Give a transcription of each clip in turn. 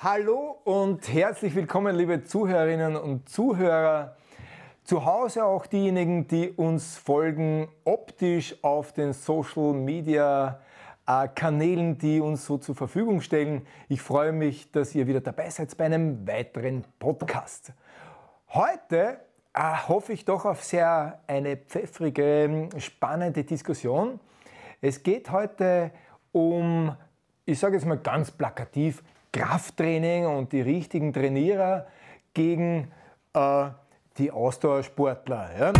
Hallo und herzlich willkommen, liebe Zuhörerinnen und Zuhörer. Zu Hause auch diejenigen, die uns folgen, optisch auf den Social Media äh, Kanälen, die uns so zur Verfügung stellen. Ich freue mich, dass ihr wieder dabei seid bei einem weiteren Podcast. Heute äh, hoffe ich doch auf sehr eine pfeffrige, spannende Diskussion. Es geht heute um, ich sage jetzt mal ganz plakativ, Krafttraining und die richtigen Trainierer gegen äh, die Ausdauersportler. Ja?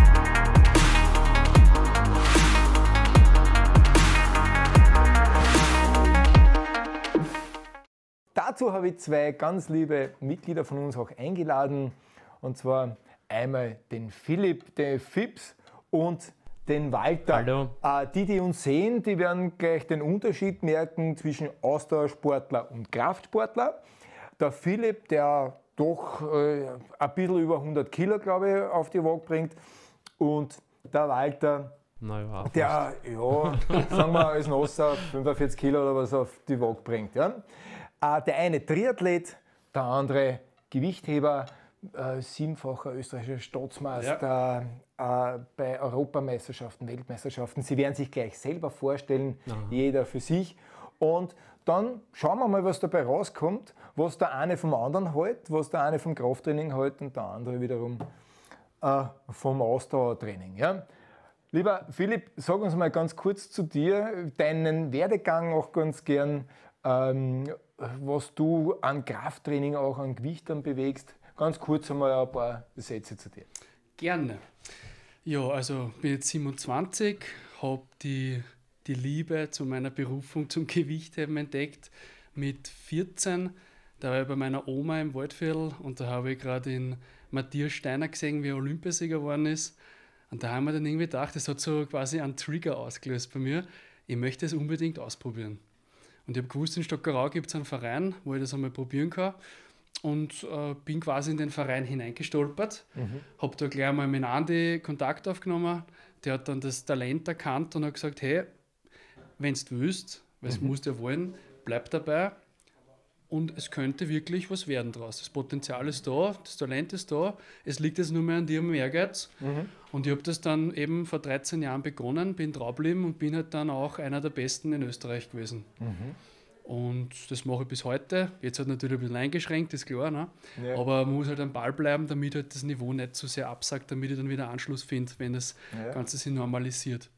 Dazu habe ich zwei ganz liebe Mitglieder von uns auch eingeladen. Und zwar einmal den Philipp, den Fips und den Walter. Hallo. Äh, die, die uns sehen, die werden gleich den Unterschied merken zwischen Ausdauersportler und Kraftsportler. Der Philipp, der doch äh, ein bisschen über 100 Kilo, glaube ich, auf die Waage bringt. Und der Walter, naja, der, ja, sagen wir als Nosser 45 Kilo oder was auf die Waage bringt. Ja. Äh, der eine Triathlet, der andere Gewichtheber, äh, siebenfacher österreichischer Staatsmeister ja. Bei Europameisterschaften, Weltmeisterschaften. Sie werden sich gleich selber vorstellen, Aha. jeder für sich. Und dann schauen wir mal, was dabei rauskommt, was der eine vom anderen hält, was der eine vom Krafttraining hält und der andere wiederum äh, vom Ausdauertraining. Ja? Lieber Philipp, sag uns mal ganz kurz zu dir, deinen Werdegang auch ganz gern, ähm, was du an Krafttraining, auch an Gewichtern bewegst. Ganz kurz einmal ein paar Sätze zu dir. Gerne. Ja, also bin jetzt 27, habe die, die Liebe zu meiner Berufung zum Gewichtheben entdeckt mit 14. Da war ich bei meiner Oma im Waldviertel und da habe ich gerade den Matthias Steiner gesehen, wie er Olympiasieger geworden ist. Und da haben wir dann irgendwie gedacht, das hat so quasi einen Trigger ausgelöst bei mir. Ich möchte es unbedingt ausprobieren. Und ich habe gewusst, in Stockerau gibt es einen Verein, wo ich das einmal probieren kann und äh, bin quasi in den Verein hineingestolpert. Mhm. Habe da gleich mal mit Andi Kontakt aufgenommen. Der hat dann das Talent erkannt und hat gesagt: Hey, wenn du willst, weil es mhm. musst ja wollen, bleib dabei. Und es könnte wirklich was werden draus. Das Potenzial ist da, das Talent ist da. Es liegt jetzt nur mehr an dir am Ehrgeiz. Mhm. Und ich habe das dann eben vor 13 Jahren begonnen, bin draufgeblieben und bin halt dann auch einer der Besten in Österreich gewesen. Mhm. Und das mache ich bis heute. Jetzt halt natürlich ein bisschen eingeschränkt, ist klar. Ne? Ja. Aber man muss halt am Ball bleiben, damit halt das Niveau nicht zu so sehr absackt, damit ich dann wieder Anschluss finde, wenn das ja. Ganze sich normalisiert.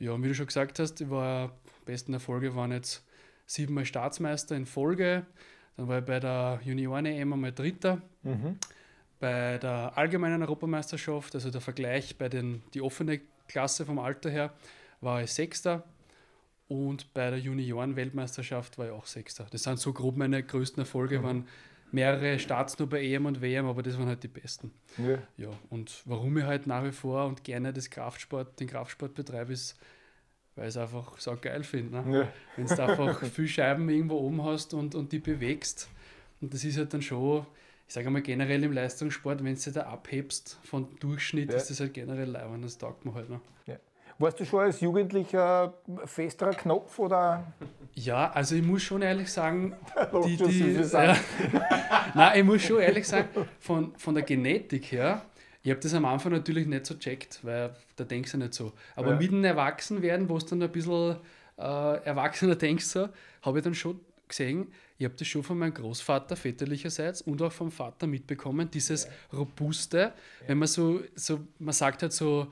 Ja, und wie du schon gesagt hast, ich war, besten Erfolge waren jetzt siebenmal Staatsmeister in Folge. Dann war ich bei der Junioren-EM einmal Dritter. Mhm. Bei der allgemeinen Europameisterschaft, also der Vergleich bei den, die offene Klasse vom Alter her, war ich Sechster. Und bei der Junioren-Weltmeisterschaft war ich auch Sechster. Das sind so grob meine größten Erfolge, mhm. waren mehrere Starts nur bei EM und WM, aber das waren halt die besten. Ja. ja. Und warum ich halt nach wie vor und gerne das Kraftsport, den Kraftsport betreibe, ist, weil ich es einfach so geil finde. Ne? Ja. Wenn du einfach viel Scheiben irgendwo oben hast und, und die bewegst. Und das ist halt dann schon, ich sage mal generell im Leistungssport, wenn du da abhebst von Durchschnitt, ja. ist das halt generell leibend, das taugt mir halt. Ne? Warst du schon als Jugendlicher festerer Knopf oder? Ja, also ich muss schon ehrlich sagen, die, die, ja, nein, ich muss schon ehrlich sagen, von, von der Genetik her, ich habe das am Anfang natürlich nicht so checkt, weil da denkst du nicht so. Aber ja. mit dem Erwachsenwerden, wo es dann ein bisschen äh, erwachsener denkst, so, habe ich dann schon gesehen, ich habe das schon von meinem Großvater väterlicherseits und auch vom Vater mitbekommen, dieses ja. Robuste, ja. wenn man so, so, man sagt halt so,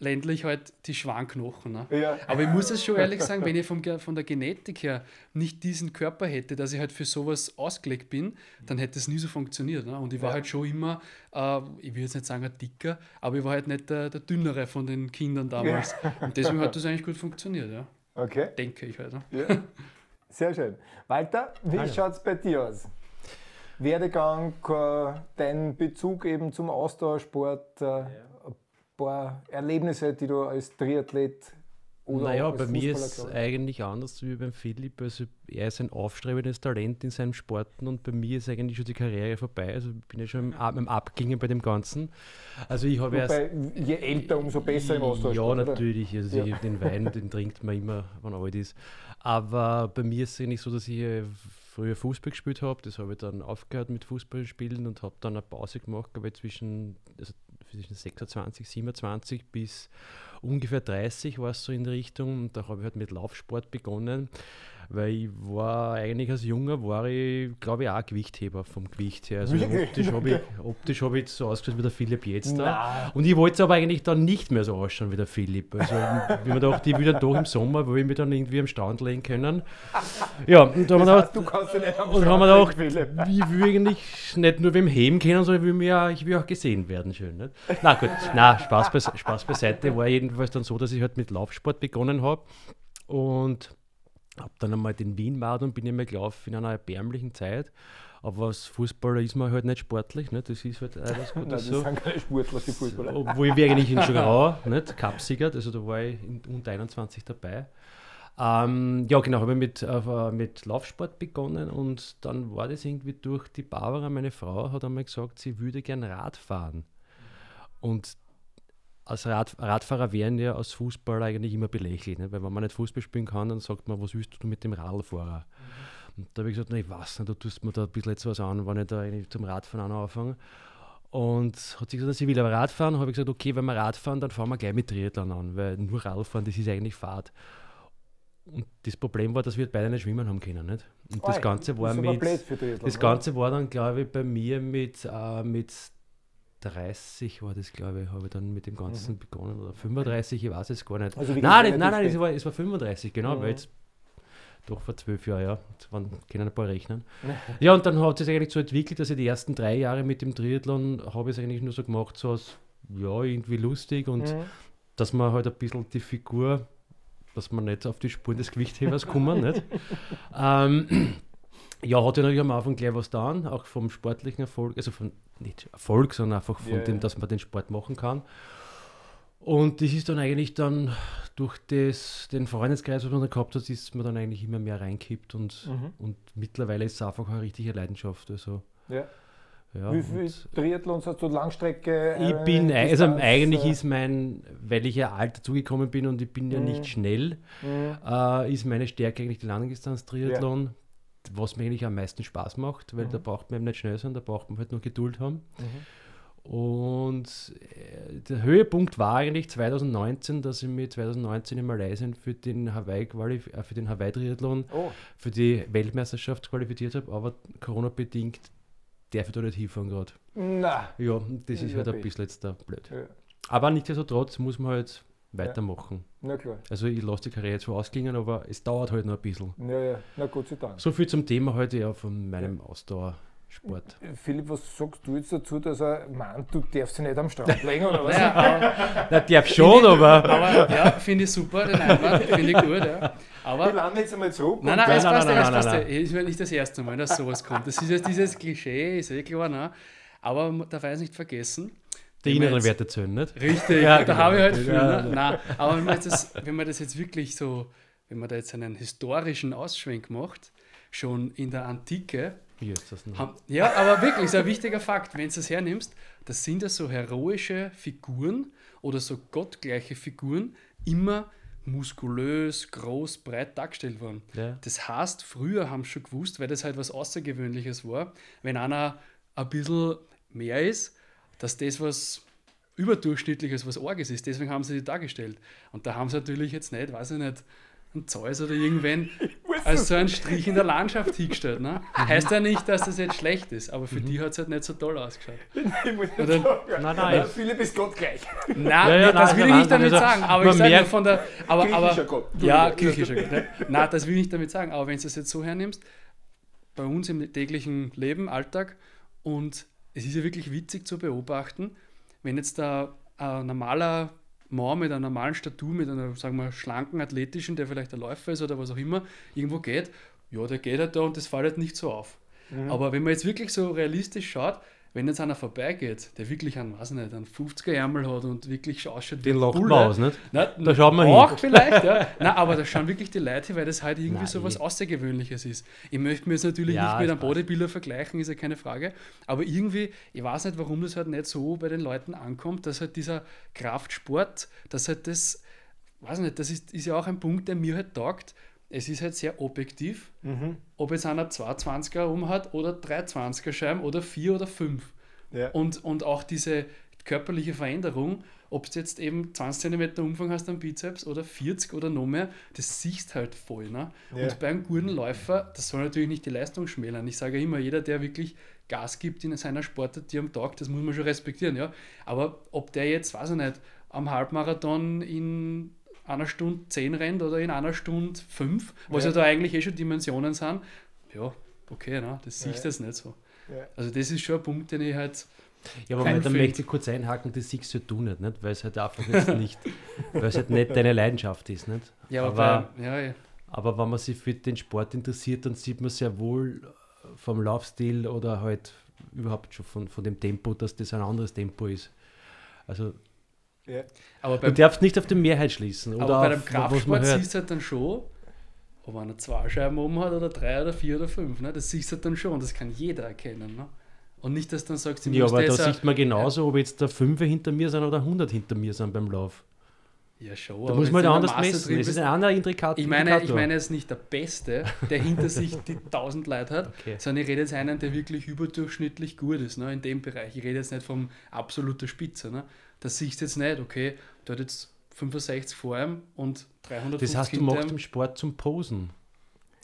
ländlich halt die Schwanknochen. Ne? Ja. Aber ich muss es schon ehrlich sagen, wenn ich vom, von der Genetik her nicht diesen Körper hätte, dass ich halt für sowas ausgelegt bin, dann hätte es nie so funktioniert. Ne? Und ich war ja. halt schon immer, äh, ich will jetzt nicht sagen ein dicker, aber ich war halt nicht der, der dünnere von den Kindern damals. Ja. Und deswegen hat das eigentlich gut funktioniert. Ja? Okay. Denke ich halt. Ne? Sehr schön. Walter, wie schaut es bei dir aus? Werdegang, äh, dein Bezug eben zum Ausdauersport, äh, paar Erlebnisse, die du als Triathlet oder Naja, bei mir ist es eigentlich anders wie beim Philipp. Also er ist ein aufstrebendes Talent in seinem Sporten und bei mir ist eigentlich schon die Karriere vorbei. Also ich bin ja schon im, im Abgingen bei dem Ganzen. Also ich habe erst. Je älter, umso besser im Austausch. Ja, natürlich. Also ja. den Wein, den trinkt man immer, wenn alt ist. Aber bei mir ist es eigentlich so, dass ich früher Fußball gespielt habe. Das habe ich dann aufgehört mit Fußball spielen und habe dann eine Pause gemacht, ich, zwischen, also zwischen 26, 27 bis ungefähr 30 war es so in der Richtung. Und da habe ich halt mit Laufsport begonnen weil ich war eigentlich als Junger, war ich glaube ich auch Gewichtheber vom Gewicht her. Also optisch habe ich, optisch hab ich so ausgeschaut wie der Philipp jetzt da. Und ich wollte es aber eigentlich dann nicht mehr so ausschauen wie der Philipp. Also wie man dachte, ich will dann doch im Sommer, wo ich mich dann irgendwie am Stand legen können. Ja, und da haben wir gedacht, du kannst ja nicht am und haben wir gedacht, ich will eigentlich nicht nur wem heben können, sondern ich will, mir auch, ich will auch gesehen werden. Schön, nicht? Na gut, na, Spaß, beise Spaß beiseite. War jedenfalls dann so, dass ich halt mit Laufsport begonnen habe. Und habe dann einmal den Wien-Marathon, bin ich mal gelaufen in einer erbärmlichen Zeit. Aber als Fußballer ist man halt nicht sportlich, ne? das ist halt alles gut. Nein, das so. sind keine Sportler, die Fußballer. Obwohl wir eigentlich in Schograu, nicht? Cupsieger, also da war ich in unter 21 dabei. Ähm, ja, genau, habe ich mit, äh, mit Laufsport begonnen und dann war das irgendwie durch die Barbara, meine Frau, hat einmal gesagt, sie würde gern Rad fahren. Und als Rad, Radfahrer werden ja als Fußballer eigentlich immer belächelt. Ne? Weil wenn man nicht Fußball spielen kann, dann sagt man, was willst du mit dem Radfahrer? Mhm. Und da habe ich gesagt, weiß nicht, du tust mir da ein bisschen was an, wenn ich da zum Radfahren anfange. Und hat sie gesagt, sie will aber Radfahren. habe ich gesagt, okay, wenn wir Radfahren, dann fahren wir gleich mit Triathlon an, weil nur Radfahren, das ist eigentlich Fahrt. Und das Problem war, dass wir beide nicht schwimmen haben können. Nicht? Und das Ganze war mit. Das Ganze war dann, glaube ich, bei mir mit, äh, mit 30 war das, glaube ich, habe ich dann mit dem Ganzen mhm. begonnen. Oder 35, ich weiß es gar nicht. Also nein, nein, nein, es war, es war 35, genau, mhm. weil jetzt doch vor zwölf Jahren, ja. Man können ein paar rechnen. ja, und dann hat es sich eigentlich so entwickelt, dass ich die ersten drei Jahre mit dem Triathlon habe ich es eigentlich nur so gemacht, so als, ja, irgendwie lustig und mhm. dass man halt ein bisschen die Figur, dass man nicht auf die Spuren des Gewichthebers kommen, nicht? ähm, ja, hat ja natürlich am Anfang gleich was da, auch vom sportlichen Erfolg, also von nicht Erfolg, sondern einfach von ja, dem, dass man den Sport machen kann. Und das ist dann eigentlich dann durch das, den Freundeskreis, was man da gehabt hat, ist man dann eigentlich immer mehr reinkippt und, mhm. und mittlerweile ist es einfach eine richtige Leidenschaft. Also, ja. Ja, Wie viele Triathlons hast du Langstrecke? Ich äh, bin, also eigentlich ist mein, weil ich ja alt dazugekommen bin und ich bin ja mhm. nicht schnell, mhm. äh, ist meine Stärke eigentlich die Langdistanz-Triathlon. Was mir eigentlich am meisten Spaß macht, weil mhm. da braucht man eben nicht schnell sein, da braucht man halt nur Geduld haben. Mhm. Und äh, der Höhepunkt war eigentlich 2019, dass ich mich 2019 in Malaysia für den Hawaii äh, für den Hawaii Triathlon oh. für die Weltmeisterschaft qualifiziert habe, aber Corona bedingt darf ich da nicht hinfahren gerade. Na. Ja, das ist ja, halt ein bisschen jetzt da blöd. Ja. Aber nichtsdestotrotz muss man halt weitermachen. Na klar. Also ich lasse die Karriere zwar ausklingen, aber es dauert halt noch ein bisschen. Ja, ja, na Gott sei Dank. So viel zum Thema heute ja von meinem ja. Ausdauersport. Philipp, was sagst du jetzt dazu, dass er meint, du darfst dich nicht am Strand legen oder was? Ja, na, darf schon, aber. Aber ja, finde ich super, den Einwand, finde ich gut. Ja. Aber, Wir landen jetzt einmal zurück. Nein, nein, es passt, nein, nein, nein, nein, ist mir nicht das erste Mal, dass sowas kommt. Das ist jetzt dieses Klischee, ist eh klar, ne? aber man darf eins nicht vergessen, die inneren Werte zählen, nicht? Richtig, ja, da genau. habe ich halt viel. Ja. Ne? Nein, aber wenn man, das, wenn man das jetzt wirklich so, wenn man da jetzt einen historischen Ausschwenk macht, schon in der Antike, Wie ist das haben, ja, aber wirklich, ist ein wichtiger Fakt, wenn du das hernimmst, das sind ja so heroische Figuren oder so gottgleiche Figuren, immer muskulös, groß, breit dargestellt worden. Ja. Das heißt, früher haben sie schon gewusst, weil das halt was Außergewöhnliches war, wenn einer ein bisschen mehr ist, dass das was überdurchschnittliches, was Orges ist. Deswegen haben sie die dargestellt. Und da haben sie natürlich jetzt nicht, weiß ich nicht, einen Zeus oder irgendwen als so einen Strich in der Landschaft hingestellt. Ne? Heißt ja nicht, dass das jetzt schlecht ist, aber für mhm. die hat es halt nicht so toll ausgeschaut. Ich muss oder, sagen, nein, nein. Philipp ist Gott gleich. Nein, ja, ja, das nein, will ich nicht damit also, sagen. Aber ich sage nur von der. Aber, griechischer Gott. Ja, griechischer Gott. Ne? Nein, das will ich nicht damit sagen. Aber wenn du es jetzt so hernimmst, bei uns im täglichen Leben, Alltag, und es ist ja wirklich witzig zu beobachten, wenn jetzt da ein normaler Mann mit einer normalen Statur, mit einer, sagen wir, schlanken, athletischen, der vielleicht ein Läufer ist oder was auch immer, irgendwo geht, ja, der geht halt da und das fällt halt nicht so auf. Mhm. Aber wenn man jetzt wirklich so realistisch schaut, wenn jetzt einer vorbeigeht, der wirklich einen, weiß nicht, einen 50er Ärmel hat und wirklich ausschaut Den lacht man aus, nicht? Nein, da schaut man auch hin. vielleicht, ja. Nein, aber da schauen wirklich die Leute hin, weil das halt irgendwie Nein, so was Außergewöhnliches ist. Ich möchte mir jetzt natürlich ja, nicht mit einem Bodybuilder vergleichen, ist ja keine Frage, aber irgendwie, ich weiß nicht, warum das halt nicht so bei den Leuten ankommt, dass halt dieser Kraftsport, dass halt das, weiß nicht, das ist, ist ja auch ein Punkt, der mir halt taugt, es ist halt sehr objektiv, mhm. ob jetzt einer 220er rum hat oder 320er Scheiben oder 4 oder 5. Ja. Und, und auch diese körperliche Veränderung, ob du jetzt eben 20 cm Umfang hast am Bizeps oder 40 oder noch mehr, das siehst halt voll. Ne? Ja. Und bei einem guten Läufer, das soll natürlich nicht die Leistung schmälern. Ich sage immer, jeder, der wirklich Gas gibt in seiner Sportart, die am Tag, das muss man schon respektieren. Ja? Aber ob der jetzt, weiß ich nicht, am Halbmarathon in einer Stunde 10 rennt oder in einer Stunde 5, was ja, ja da eigentlich eh schon Dimensionen sind, ja, okay, ne? das sehe ich ja. das nicht so. Ja. Also das ist schon ein Punkt, den ich halt ja, aber dann möchte ich kurz einhaken, das siehst du nicht, nicht? weil es halt einfach jetzt nicht, weil es halt nicht deine Leidenschaft ist. Nicht? Ja, aber, aber, ja, ja. aber wenn man sich für den Sport interessiert, dann sieht man sehr wohl vom Laufstil oder halt überhaupt schon von, von dem Tempo, dass das ein anderes Tempo ist. Also ja. aber du darfst nicht auf die Mehrheit schließen. Oder aber bei dem Kraftsport siehst du halt dann schon, ob einer zwei Scheiben oben hat oder drei oder vier oder fünf. Ne? Das siehst du halt dann schon, das kann jeder erkennen. Ne? Und nicht, dass du dann sagst, ja, aber da sieht man genauso, ja. ob jetzt da fünf hinter mir sind oder 100 hinter mir sind beim Lauf. Ja, schon. Da muss man halt anders messen. Es ist ein anderer Indikator. Ich meine, ich meine, es ist nicht der Beste, der hinter sich die 1000 Leute hat, okay. sondern ich rede jetzt einen, der wirklich überdurchschnittlich gut ist, ne, in dem Bereich. Ich rede jetzt nicht vom absoluten Spitze. Ne. Das siehst du jetzt nicht, okay, der hat jetzt 65 vor ihm und 300 Das heißt, du machst im Sport zum Posen.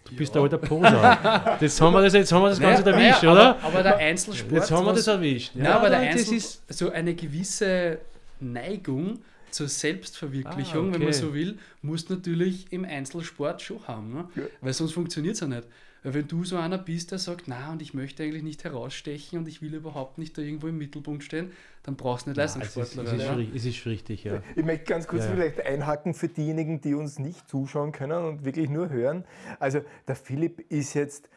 Du bist ja. da halt der Poser. Das haben wir das, jetzt haben wir das Ganze naja, erwischt, naja, oder? Aber, aber, der Einzelsport. Jetzt haben wir das erwischt. Ja, ja aber der Einzel ist so eine gewisse Neigung zur Selbstverwirklichung, ah, okay. wenn man so will, muss natürlich im Einzelsport schon haben. Ne? Ja. Weil sonst funktioniert es ja nicht. Weil wenn du so einer bist, der sagt, na und ich möchte eigentlich nicht herausstechen und ich will überhaupt nicht da irgendwo im Mittelpunkt stehen, dann brauchst du nicht Leistungssportler werden. Es, ist, es ist richtig, ja. Ich möchte ganz kurz ja. vielleicht einhaken für diejenigen, die uns nicht zuschauen können und wirklich nur hören. Also der Philipp ist jetzt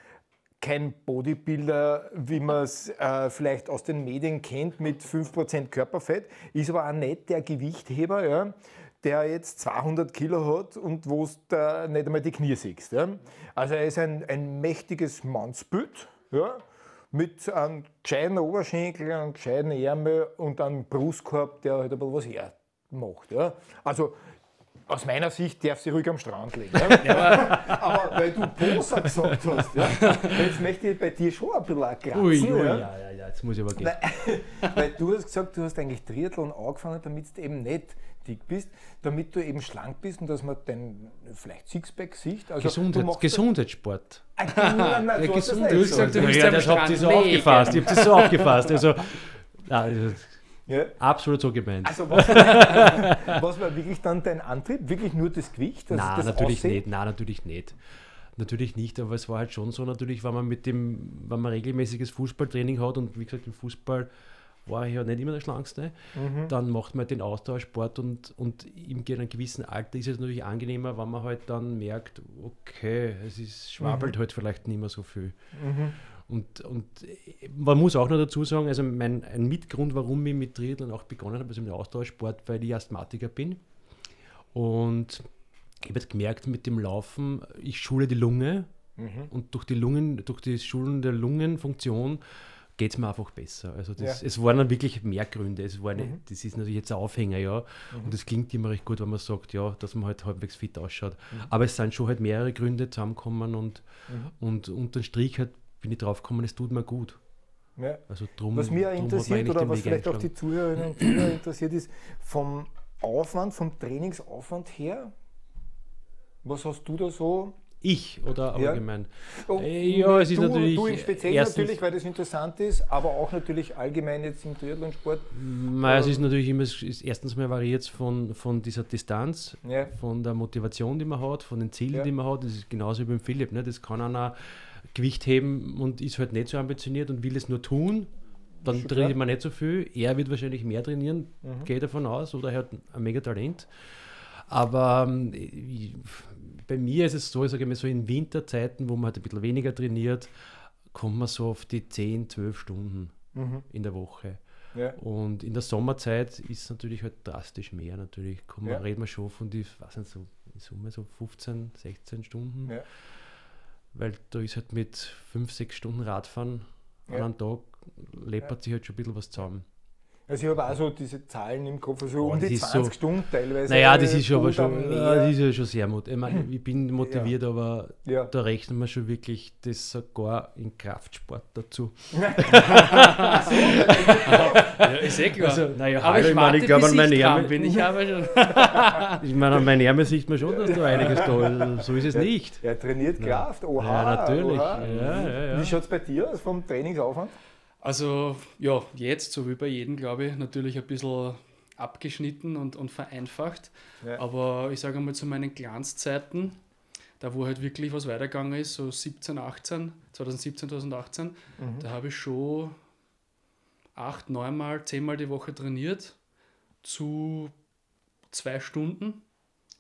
kein Bodybuilder, wie man es äh, vielleicht aus den Medien kennt, mit 5% Körperfett, ist aber auch nicht der Gewichtheber, ja, der jetzt 200 Kilo hat und wo du nicht einmal die Knie siehst. Ja. Also er ist ein, ein mächtiges Mannsbild, ja, mit einem gescheiten Oberschenkel, einem gescheiten Ärmel und einem Brustkorb, der halt ein bisschen was hermacht. Ja. Also aus meiner Sicht darf sie ruhig am Strand liegen. Ja? aber, weil du Poser gesagt hast, ja? jetzt möchte ich bei dir schon ein bisschen kratzen. Ui, ui, ja? ja, ja, ja, jetzt muss ich aber gehen. Weil, weil, du hast gesagt, du hast eigentlich Triathlon angefangen, damit du eben nicht dick bist, damit du eben schlank bist und dass man dein vielleicht Sixpack sieht. Also Gesundheit, Gesundheitssport. Ah, nein, nein, du, hast du gesagt, du ja, das habt ihr so aufgefasst. Ich habe das so aufgefasst. Also, also ja. Absolut so gemeint. Also was, was, war wirklich dann dein Antrieb? Wirklich nur das Gewicht? Nein, das natürlich nicht. Nein, natürlich nicht. Natürlich nicht, aber es war halt schon so, natürlich, wenn man mit dem, wenn man regelmäßiges Fußballtraining hat und wie gesagt, im Fußball war ich ja nicht immer der Schlankste, mhm. dann macht man den Austauschsport und, und einem gewissen Alter ist es natürlich angenehmer, wenn man halt dann merkt, okay, es ist, schwabbelt mhm. halt vielleicht nicht mehr so viel. Mhm. Und, und man muss auch noch dazu sagen, also mein, ein Mitgrund, warum ich mit Triathlon auch begonnen habe, also mit Austauschsport, weil ich Asthmatiker bin. Und ich habe gemerkt mit dem Laufen, ich schule die Lunge mhm. und durch die Lungen, durch die Schulen der Lungenfunktion geht es mir einfach besser. Also das, ja. es waren dann wirklich mehr Gründe. Es war nicht, mhm. Das ist natürlich jetzt ein Aufhänger, ja. Mhm. Und das klingt immer recht gut, wenn man sagt, ja, dass man halt halbwegs fit ausschaut. Mhm. Aber es sind schon halt mehrere Gründe zusammengekommen und, mhm. und unter Strich halt bin ich drauf gekommen, es tut mir gut. Ja. Also drum, was mich interessiert oder was vielleicht auch die Zuhörerinnen und Zuhörer interessiert ist, vom Aufwand, vom Trainingsaufwand her, was hast du da so? Ich oder allgemein? Ja, oh, ja es ist du, natürlich. Du im Speziellen natürlich, weil das interessant ist, aber auch natürlich allgemein jetzt im Triathlonsport. es ist natürlich immer, ist erstens mal variiert von, von dieser Distanz, ja. von der Motivation, die man hat, von den Zielen, ja. die man hat. Das ist genauso wie beim Philipp. Ne? Das kann einer Gewicht heben und ist halt nicht so ambitioniert und will es nur tun, dann trainiert man nicht so viel. Er wird wahrscheinlich mehr trainieren, mhm. gehe davon aus, oder er hat ein mega Talent. Aber ähm, bei mir ist es so, ich sage mal so in Winterzeiten, wo man halt ein bisschen weniger trainiert, kommt man so auf die 10, 12 Stunden mhm. in der Woche. Ja. Und in der Sommerzeit ist es natürlich halt drastisch mehr. Natürlich kommt man, ja. reden wir schon von die, was sind so in Summe so 15, 16 Stunden. Ja weil da ist halt mit fünf, sechs Stunden Radfahren an einem Tag, läppert sich halt schon ein bisschen was zusammen. Also ich habe auch so diese Zahlen im Kopf, so oh, um die 20 so, Stunden teilweise. Naja, das ist aber schon, das ist ja schon sehr motiviert. Ich, ich bin motiviert, ja. aber ja. da rechnen wir schon wirklich das sogar in Kraftsport dazu. ja, ist eh klar. Also, naja, aber ich, meine, ich glaube an meine Ärmel. Bin ich aber schon. ich meine, an meinen Ärmel sieht man schon, dass da einiges da ist. So ist es nicht. Er trainiert Kraft, oha. Ja, natürlich. Oha. Wie schaut es bei dir aus vom Trainingsaufwand? Also ja, jetzt, so wie bei jedem, glaube ich, natürlich ein bisschen abgeschnitten und, und vereinfacht. Ja. Aber ich sage mal zu meinen Glanzzeiten, da wo halt wirklich was weitergegangen ist, so 17, 18, 2017, 2018, mhm. da habe ich schon acht, neunmal, zehnmal die Woche trainiert zu zwei Stunden.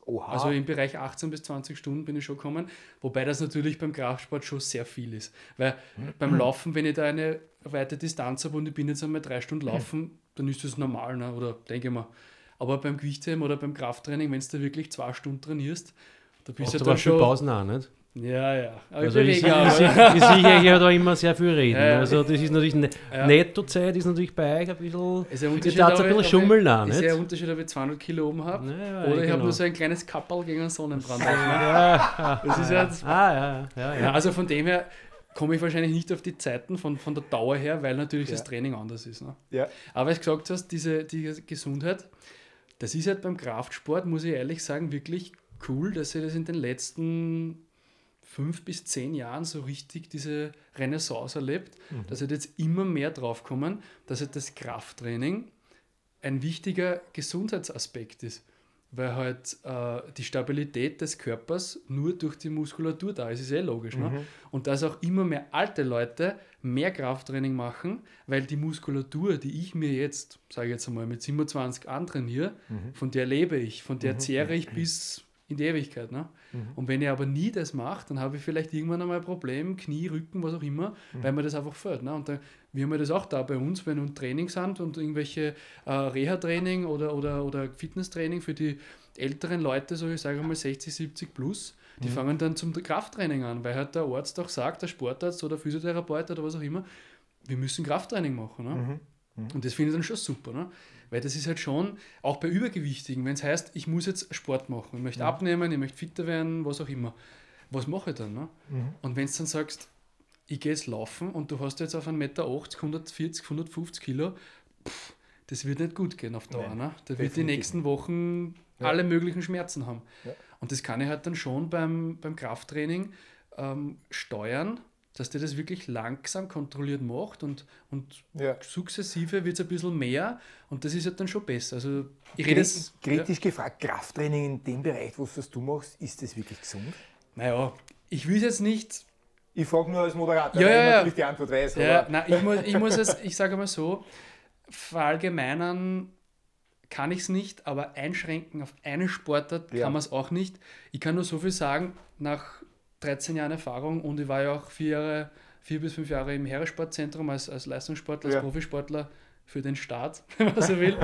Oha. Also im Bereich 18 bis 20 Stunden bin ich schon gekommen, wobei das natürlich beim Kraftsport schon sehr viel ist. Weil mhm. beim Laufen, wenn ich da eine weite Distanz habe und ich bin jetzt einmal drei Stunden mhm. laufen, mhm. dann ist das normal, ne? oder denke ich mal. Aber beim Gewichtheben oder beim Krafttraining, wenn du da wirklich zwei Stunden trainierst, da bist du ja dann schon... Pausen auch, nicht? Ja, ja. Aber also ich, ich, ich, ich, sehe ja da immer sehr viel reden. Ja, also das ist natürlich ne ja. Nettozeit ist natürlich bei euch ein bisschen. Ist ein Unterschied, ein bisschen schummeln auch, Ist ja ein Unterschied, ob ich 200 Kilo oben habe oder ich genau. habe nur so ein kleines Kappel gegen einen Sonnenbrand. das ist ja, ah, ja, ja, ja. Also von dem her komme ich wahrscheinlich nicht auf die Zeiten von, von der Dauer her, weil natürlich das Training anders ist. Ne? Ja. Aber du gesagt hast, diese, diese Gesundheit, das ist halt beim Kraftsport, muss ich ehrlich sagen, wirklich cool, dass ich das in den letzten fünf bis zehn Jahren so richtig diese Renaissance erlebt, mhm. dass halt jetzt immer mehr drauf kommen, dass halt das Krafttraining ein wichtiger Gesundheitsaspekt ist, weil halt äh, die Stabilität des Körpers nur durch die Muskulatur da ist, ist eh logisch. Ne? Mhm. Ne? Und dass auch immer mehr alte Leute mehr Krafttraining machen, weil die Muskulatur, die ich mir jetzt, sage ich jetzt einmal, mit 27 antrainiere, mhm. von der lebe ich, von der mhm. zehre ich bis in die Ewigkeit. Ne? Mhm. Und wenn ich aber nie das mache, dann habe ich vielleicht irgendwann einmal ein Problem, Knie, Rücken, was auch immer, mhm. weil mir das einfach fällt. Ne? Und dann, wir haben ja das auch da bei uns, wenn wir Training sind und irgendwelche äh, Reha-Training oder, oder, oder Fitnesstraining für die älteren Leute, so ich sage mal 60, 70 plus, die mhm. fangen dann zum Krafttraining an, weil halt der Arzt auch sagt, der Sportarzt oder Physiotherapeut oder was auch immer, wir müssen Krafttraining machen. Ne? Mhm. Mhm. Und das finde ich dann schon super. Ne? Weil das ist halt schon, auch bei Übergewichtigen, wenn es heißt, ich muss jetzt Sport machen, ich möchte mhm. abnehmen, ich möchte fitter werden, was auch immer. Was mache ich dann? Ne? Mhm. Und wenn du dann sagst, ich gehe jetzt laufen und du hast jetzt auf 1,80 Meter, 140, 150 Kilo, pff, das wird nicht gut gehen auf Dauer. Nee, ne? Da wird die nächsten Wochen ja. alle möglichen Schmerzen haben. Ja. Und das kann ich halt dann schon beim, beim Krafttraining ähm, steuern dass der das wirklich langsam kontrolliert macht und, und ja. sukzessive wird es ein bisschen mehr und das ist halt dann schon besser. Also ich rede jetzt, Kritisch ja. gefragt, Krafttraining in dem Bereich, was du machst, ist das wirklich gesund? Naja, ich will es jetzt nicht. Ich frage nur als Moderator, ja, weil ich natürlich die Antwort weiß. Ja, nein, ich muss, ich muss es, ich sage mal so, verallgemeinern kann ich es nicht, aber einschränken auf eine Sportart kann man es auch nicht. Ich kann nur so viel sagen, nach 13 Jahren Erfahrung und ich war ja auch vier, Jahre, vier bis fünf Jahre im Heeressportzentrum als, als Leistungssportler, als ja. Profisportler für den Staat, wenn man so will.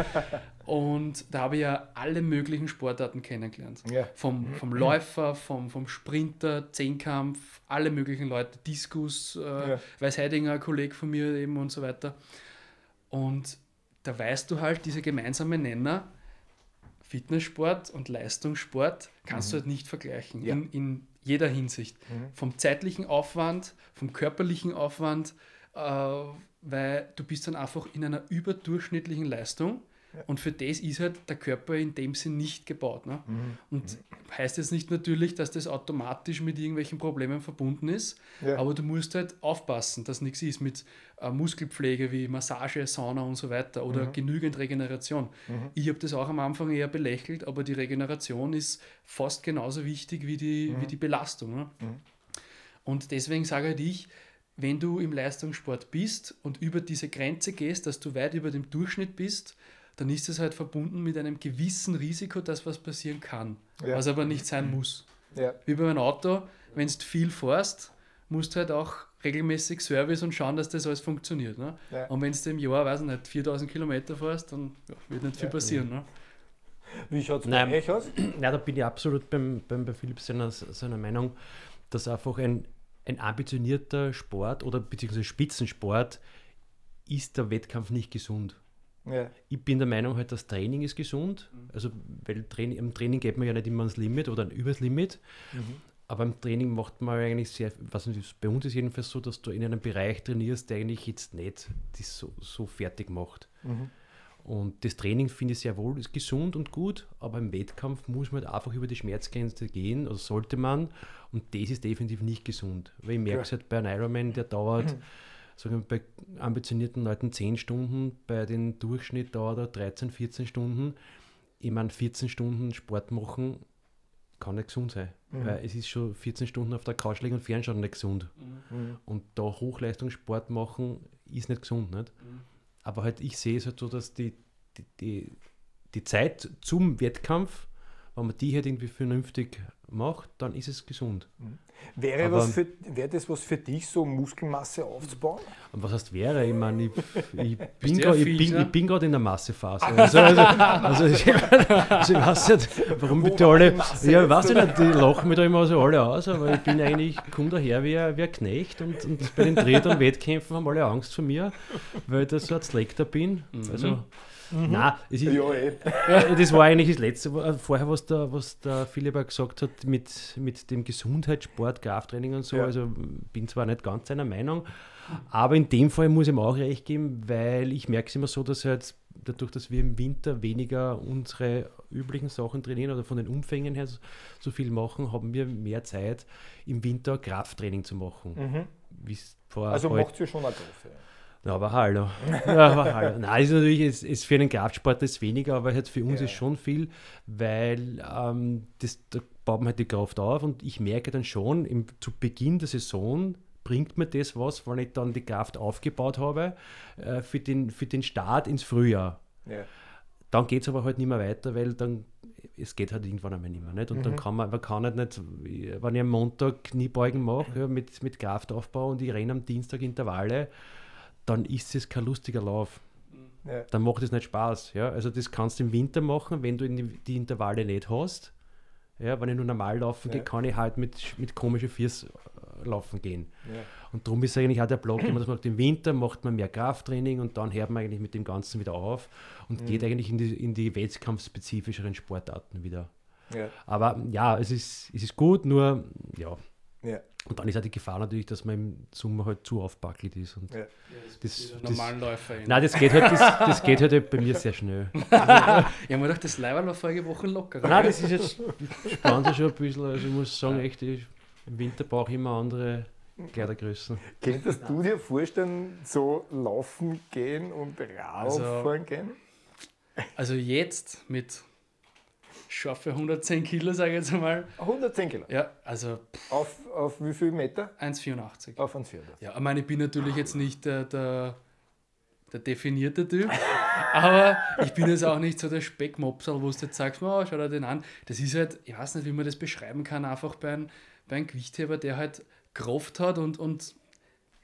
Und da habe ich ja alle möglichen Sportarten kennengelernt. Ja. Vom, vom Läufer, vom, vom Sprinter, Zehnkampf, alle möglichen Leute, Diskus, äh, ja. Weißheidinger, Kollege von mir eben und so weiter. Und da weißt du halt, diese gemeinsamen Nenner, Fitnesssport und Leistungssport kannst mhm. du halt nicht vergleichen. Ja. In, in jeder Hinsicht. Mhm. Vom zeitlichen Aufwand, vom körperlichen Aufwand, äh, weil du bist dann einfach in einer überdurchschnittlichen Leistung ja. und für das ist halt der Körper in dem Sinn nicht gebaut. Ne? Mhm. Und heißt jetzt nicht natürlich, dass das automatisch mit irgendwelchen Problemen verbunden ist, ja. aber du musst halt aufpassen, dass nichts ist mit äh, Muskelpflege wie Massage, Sauna und so weiter oder mhm. genügend Regeneration. Mhm. Ich habe das auch am Anfang eher belächelt, aber die Regeneration ist fast genauso wichtig wie die, mhm. wie die Belastung. Ne? Mhm. Und deswegen sage halt ich, wenn du im Leistungssport bist und über diese Grenze gehst, dass du weit über dem Durchschnitt bist, dann ist es halt verbunden mit einem gewissen Risiko, dass was passieren kann, ja. was aber nicht sein muss. Ja. Wie bei einem Auto, wenn du viel fährst, musst du halt auch regelmäßig Service und schauen, dass das alles funktioniert. Ne? Ja. Und wenn du im Jahr, weiß ich nicht, 4000 Kilometer fährst, dann ja, wird nicht viel passieren. Ne? Wie schaut es bei euch aus? Nein, da bin ich absolut beim, beim, bei Philipp seiner, seiner Meinung, dass einfach ein, ein ambitionierter Sport oder beziehungsweise Spitzensport ist der Wettkampf nicht gesund. Ja. Ich bin der Meinung, halt, das Training ist gesund. Mhm. Also, weil Training, im Training geht man ja nicht immer ans Limit oder übers Limit. Mhm. Aber im Training macht man eigentlich sehr, was bei uns ist jedenfalls so, dass du in einem Bereich trainierst, der eigentlich jetzt nicht das so, so fertig macht. Mhm. Und das Training finde ich sehr wohl ist gesund und gut, aber im Wettkampf muss man halt einfach über die Schmerzgrenze gehen, oder sollte man. Und das ist definitiv nicht gesund. Weil ich merke es halt bei einem Ironman, der dauert. sagen wir, bei ambitionierten Leuten 10 Stunden, bei den Durchschnitt dauert er 13, 14 Stunden. Ich meine, 14 Stunden Sport machen kann nicht gesund sein. Mhm. Weil es ist schon 14 Stunden auf der Couch liegen und fernschauen nicht gesund. Mhm. Und da Hochleistungssport machen ist nicht gesund. Nicht? Mhm. Aber halt, ich sehe es halt so, dass die, die, die, die Zeit zum Wettkampf, wenn man die halt irgendwie vernünftig macht, dann ist es gesund. Mhm. Wäre, was für, wäre das was für dich, so Muskelmasse aufzubauen? Und was heißt wäre? Ich meine, ich, ich bin gerade in der Massephase. Also, also, also, ich, also ich weiß nicht, warum bitte alle. Ja, ich weiß nicht, die lachen mich da immer so alle aus, aber ich bin eigentlich, komme daher wie ein, wie ein Knecht und, und bei den Dreh- und Wettkämpfen haben alle Angst vor mir, weil ich da so ein Slackter bin. Mhm. Also, Mhm. Nein, es ist, ja, eh. das war eigentlich das Letzte, äh, vorher, was der, was der Philipp auch gesagt hat, mit, mit dem Gesundheitssport, Krafttraining und so. Ja. Also bin zwar nicht ganz seiner Meinung, aber in dem Fall muss ich ihm auch recht geben, weil ich merke es immer so, dass halt dadurch, dass wir im Winter weniger unsere üblichen Sachen trainieren oder von den Umfängen her so, viel machen, haben wir mehr Zeit, im Winter Krafttraining zu machen. Mhm. also macht ihr schon eine große. Ja, aber hallo. Ja, aber hallo. Nein, ist natürlich, ist, ist für einen Kraftsport ist weniger, aber halt für uns ja. ist schon viel, weil ähm, das, da baut man halt die Kraft auf und ich merke dann schon, im, zu Beginn der Saison bringt mir das was, wenn ich dann die Kraft aufgebaut habe äh, für, den, für den Start ins Frühjahr. Ja. Dann geht es aber halt nicht mehr weiter, weil dann es geht halt irgendwann einmal nicht mehr. Nicht? Und mhm. dann kann man, man kann halt nicht, wenn ich am Montag Kniebeugen mache ja, mit, mit Kraftaufbau und ich renne am Dienstag Intervalle, dann ist es kein lustiger Lauf. Ja. Dann macht es nicht Spaß. Ja? Also das kannst du im Winter machen, wenn du die Intervalle nicht hast. Ja, wenn ich nur normal laufen ja. gehe, kann ich halt mit, mit komischen Fiers äh, laufen gehen. Ja. Und darum ist eigentlich auch der Block, immer, dass man sagt, im Winter macht man mehr Krafttraining und dann hört man eigentlich mit dem Ganzen wieder auf und mhm. geht eigentlich in die, in die wettkampfspezifischeren Sportarten wieder. Ja. Aber ja, es ist, es ist gut, nur ja, ja. Und dann ist auch die Gefahr natürlich, dass man im Sommer halt zu aufbackelt ist. Und ja. das, das, normalen Läufer. Nein, das geht, halt, das, das geht halt bei mir sehr schnell. ja, man gedacht, das Leiber war vorige Woche locker. Nein, das ist jetzt spannend schon ein bisschen. Also ich muss sagen, echt, ich, im Winter brauche ich immer andere Kleidergrößen. Könntest du dir vorstellen, so laufen gehen und Radfahren also, gehen? Also jetzt mit scharfe 110 Kilo, sage ich jetzt einmal. 110 Kilo? Ja, also. Auf, auf wie viel Meter? 1,84. Auf 1,84. Ja, ich meine, ich bin natürlich jetzt nicht der, der, der definierte Typ, aber ich bin jetzt auch nicht so der Speckmopsal, wo du jetzt sagst, oh, schau dir den an. Das ist halt, ich weiß nicht, wie man das beschreiben kann, einfach bei einem, bei einem Gewichtheber, der halt Kraft hat und, und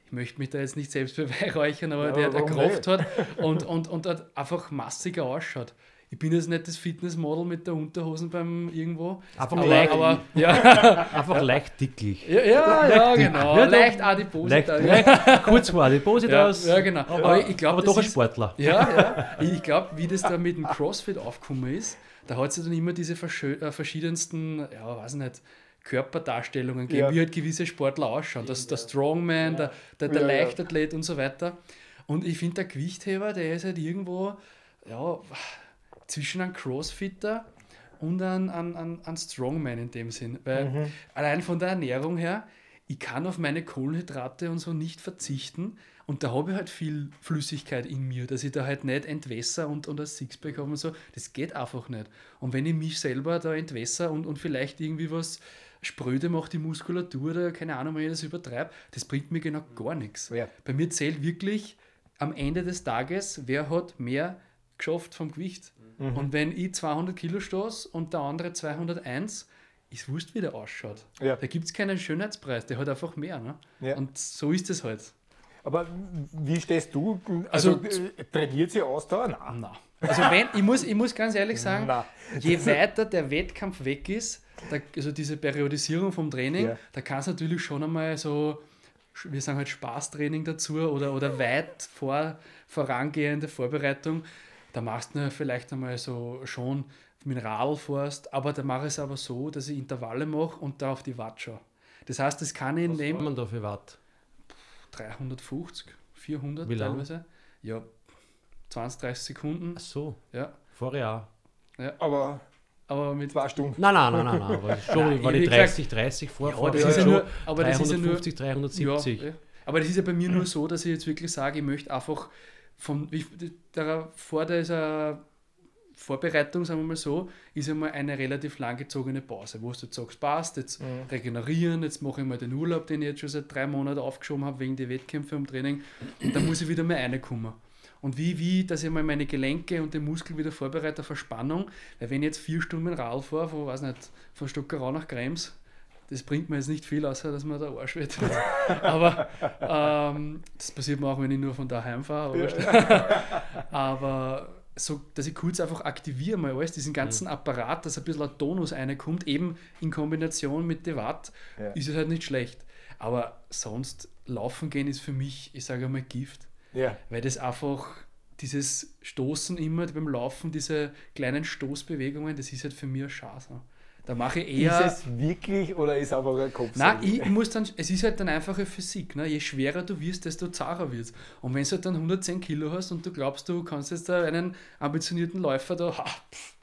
ich möchte mich da jetzt nicht selbst beweihräuchern, aber ja, der, der Kraft hat und, und, und halt einfach massiger ausschaut ich bin jetzt nicht das Fitnessmodel mit der Unterhosen beim irgendwo. Einfach aber, leicht, aber, ja. einfach leicht dicklich. Ja, ja, ja genau. Ja, leicht Adipositas. Leicht, leicht, kurz vor Adipositas. Ja, ja genau. Aber, aber, ich glaub, aber doch ein Sportler. Ja, ja. Ich glaube, wie das da mit dem Crossfit aufgekommen ist, da hat es ja dann immer diese äh, verschiedensten, ja, weiß nicht, Körperdarstellungen gegeben, ja. wie halt gewisse Sportler ausschauen. Das, der Strongman, der, der, der Leichtathlet und so weiter. Und ich finde, der Gewichtheber, der ist halt irgendwo, ja, zwischen einem Crossfitter und einem, einem, einem Strongman in dem Sinn. Weil mhm. allein von der Ernährung her, ich kann auf meine Kohlenhydrate und so nicht verzichten. Und da habe ich halt viel Flüssigkeit in mir, dass ich da halt nicht entwässer und, und ein Sixpack habe und so. Das geht einfach nicht. Und wenn ich mich selber da entwässer und, und vielleicht irgendwie was spröde mache, die Muskulatur oder keine Ahnung, wenn ich das übertreibe, das bringt mir genau gar nichts. Ja. Bei mir zählt wirklich am Ende des Tages, wer hat mehr geschafft vom Gewicht. Mhm. Und wenn ich 200 Kilo stoße und der andere 201, ist wurscht, wie der ausschaut. Ja. Da gibt es keinen Schönheitspreis, der hat einfach mehr. Ne? Ja. Und so ist es halt. Aber wie stehst du? Also, also trainiert sie Ausdauer? Nein. Nein. Also wenn, ich, muss, ich muss ganz ehrlich sagen, Nein. je weiter der Wettkampf weg ist, da, also diese Periodisierung vom Training, ja. da kann es natürlich schon einmal so, wir sagen halt Spaßtraining dazu oder, oder weit vor, vorangehende Vorbereitung da machst du vielleicht einmal so schon mit dem Radl fährst, aber da mache ich es aber so, dass ich Intervalle mache und da auf die Watt schaue. Das heißt, das kann ich Was nehmen. man da für Watt? 350, 400 Wie lang? teilweise. Ja, 20, 30 Sekunden. Ach so, Ja, vorher auch. Aber aber mit zwei Stunden. Nein, nein, nein, nein, nein. Aber schon, war wie die gesagt- 30, 30 Ja, Vorfahrt. das ja, ist ja ja. nur, aber das ist ja nur 350, 370. Ja, ja. Aber das ist ja bei mir nur so, dass ich jetzt wirklich sage, ich möchte einfach von, der, vor dieser Vorbereitung, sagen wir mal so, ist einmal eine relativ langgezogene Pause, wo du jetzt sagst, passt, jetzt regenerieren, jetzt mache ich mal den Urlaub, den ich jetzt schon seit drei Monaten aufgeschoben habe, wegen der Wettkämpfe im Training, und dann muss ich wieder mal reinkommen. Und wie, wie, dass ich mal meine Gelenke und den Muskel wieder vorbereite auf eine Spannung, weil wenn ich jetzt vier Stunden Rad fahre, von, weiß nicht, von Stockerau nach Krems, das bringt mir jetzt nicht viel, außer dass mir der Arsch wird. aber ähm, das passiert mir auch, wenn ich nur von daheim fahre. Aber, aber so, dass ich kurz einfach aktiviere mal alles, diesen ganzen Apparat, dass ein bisschen ein Tonus reinkommt, eben in Kombination mit dem Watt, Ja. ist es halt nicht schlecht. Aber sonst, laufen gehen ist für mich, ich sage einmal, Gift. Ja. Weil das einfach, dieses Stoßen immer beim Laufen, diese kleinen Stoßbewegungen, das ist halt für mich ein Schatz. Da mache ich eher. Ist es wirklich oder ist einfach ein Kopf? Nein, ich muss dann, es ist halt dann einfache Physik. Ne? Je schwerer du wirst, desto zacher wird Und wenn du halt dann 110 Kilo hast und du glaubst, du kannst jetzt da einen ambitionierten Läufer da, ha, pff,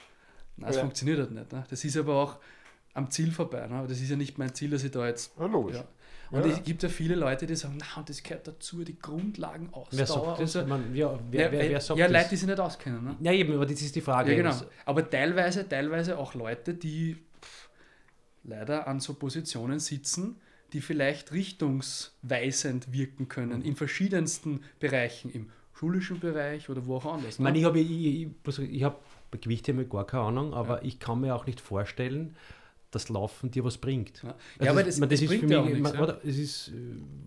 nein, das Ja. funktioniert halt nicht. Ne? Das ist aber auch am Ziel vorbei. Ne? Aber das ist ja nicht mein Ziel, dass ich da jetzt. Ja, logisch. Ja. Und Ja. es gibt ja viele Leute, die sagen, na, und das gehört dazu, die Grundlagen Wer Ausdauer. sagt das? so. Ja, wer, wer, äh, wer sagt ja, das? Leute, die sich nicht auskennen. Ne? Ja, eben, aber das ist die Frage. Ja, genau. Das- Aber teilweise, teilweise auch Leute, die leider an so Positionen sitzen, die vielleicht richtungsweisend wirken können, in verschiedensten Bereichen, im schulischen Bereich oder wo auch anders. Ich meine, ne? ich habe ich, ich, ich, ich hab bei Gewichtheben gar keine Ahnung, aber ich kann mir auch nicht vorstellen, dass Laufen dir was bringt. Ja. Also Ja, aber das, man, das ist bringt für ja mich, auch nichts. man, ja. oder, es ist, äh,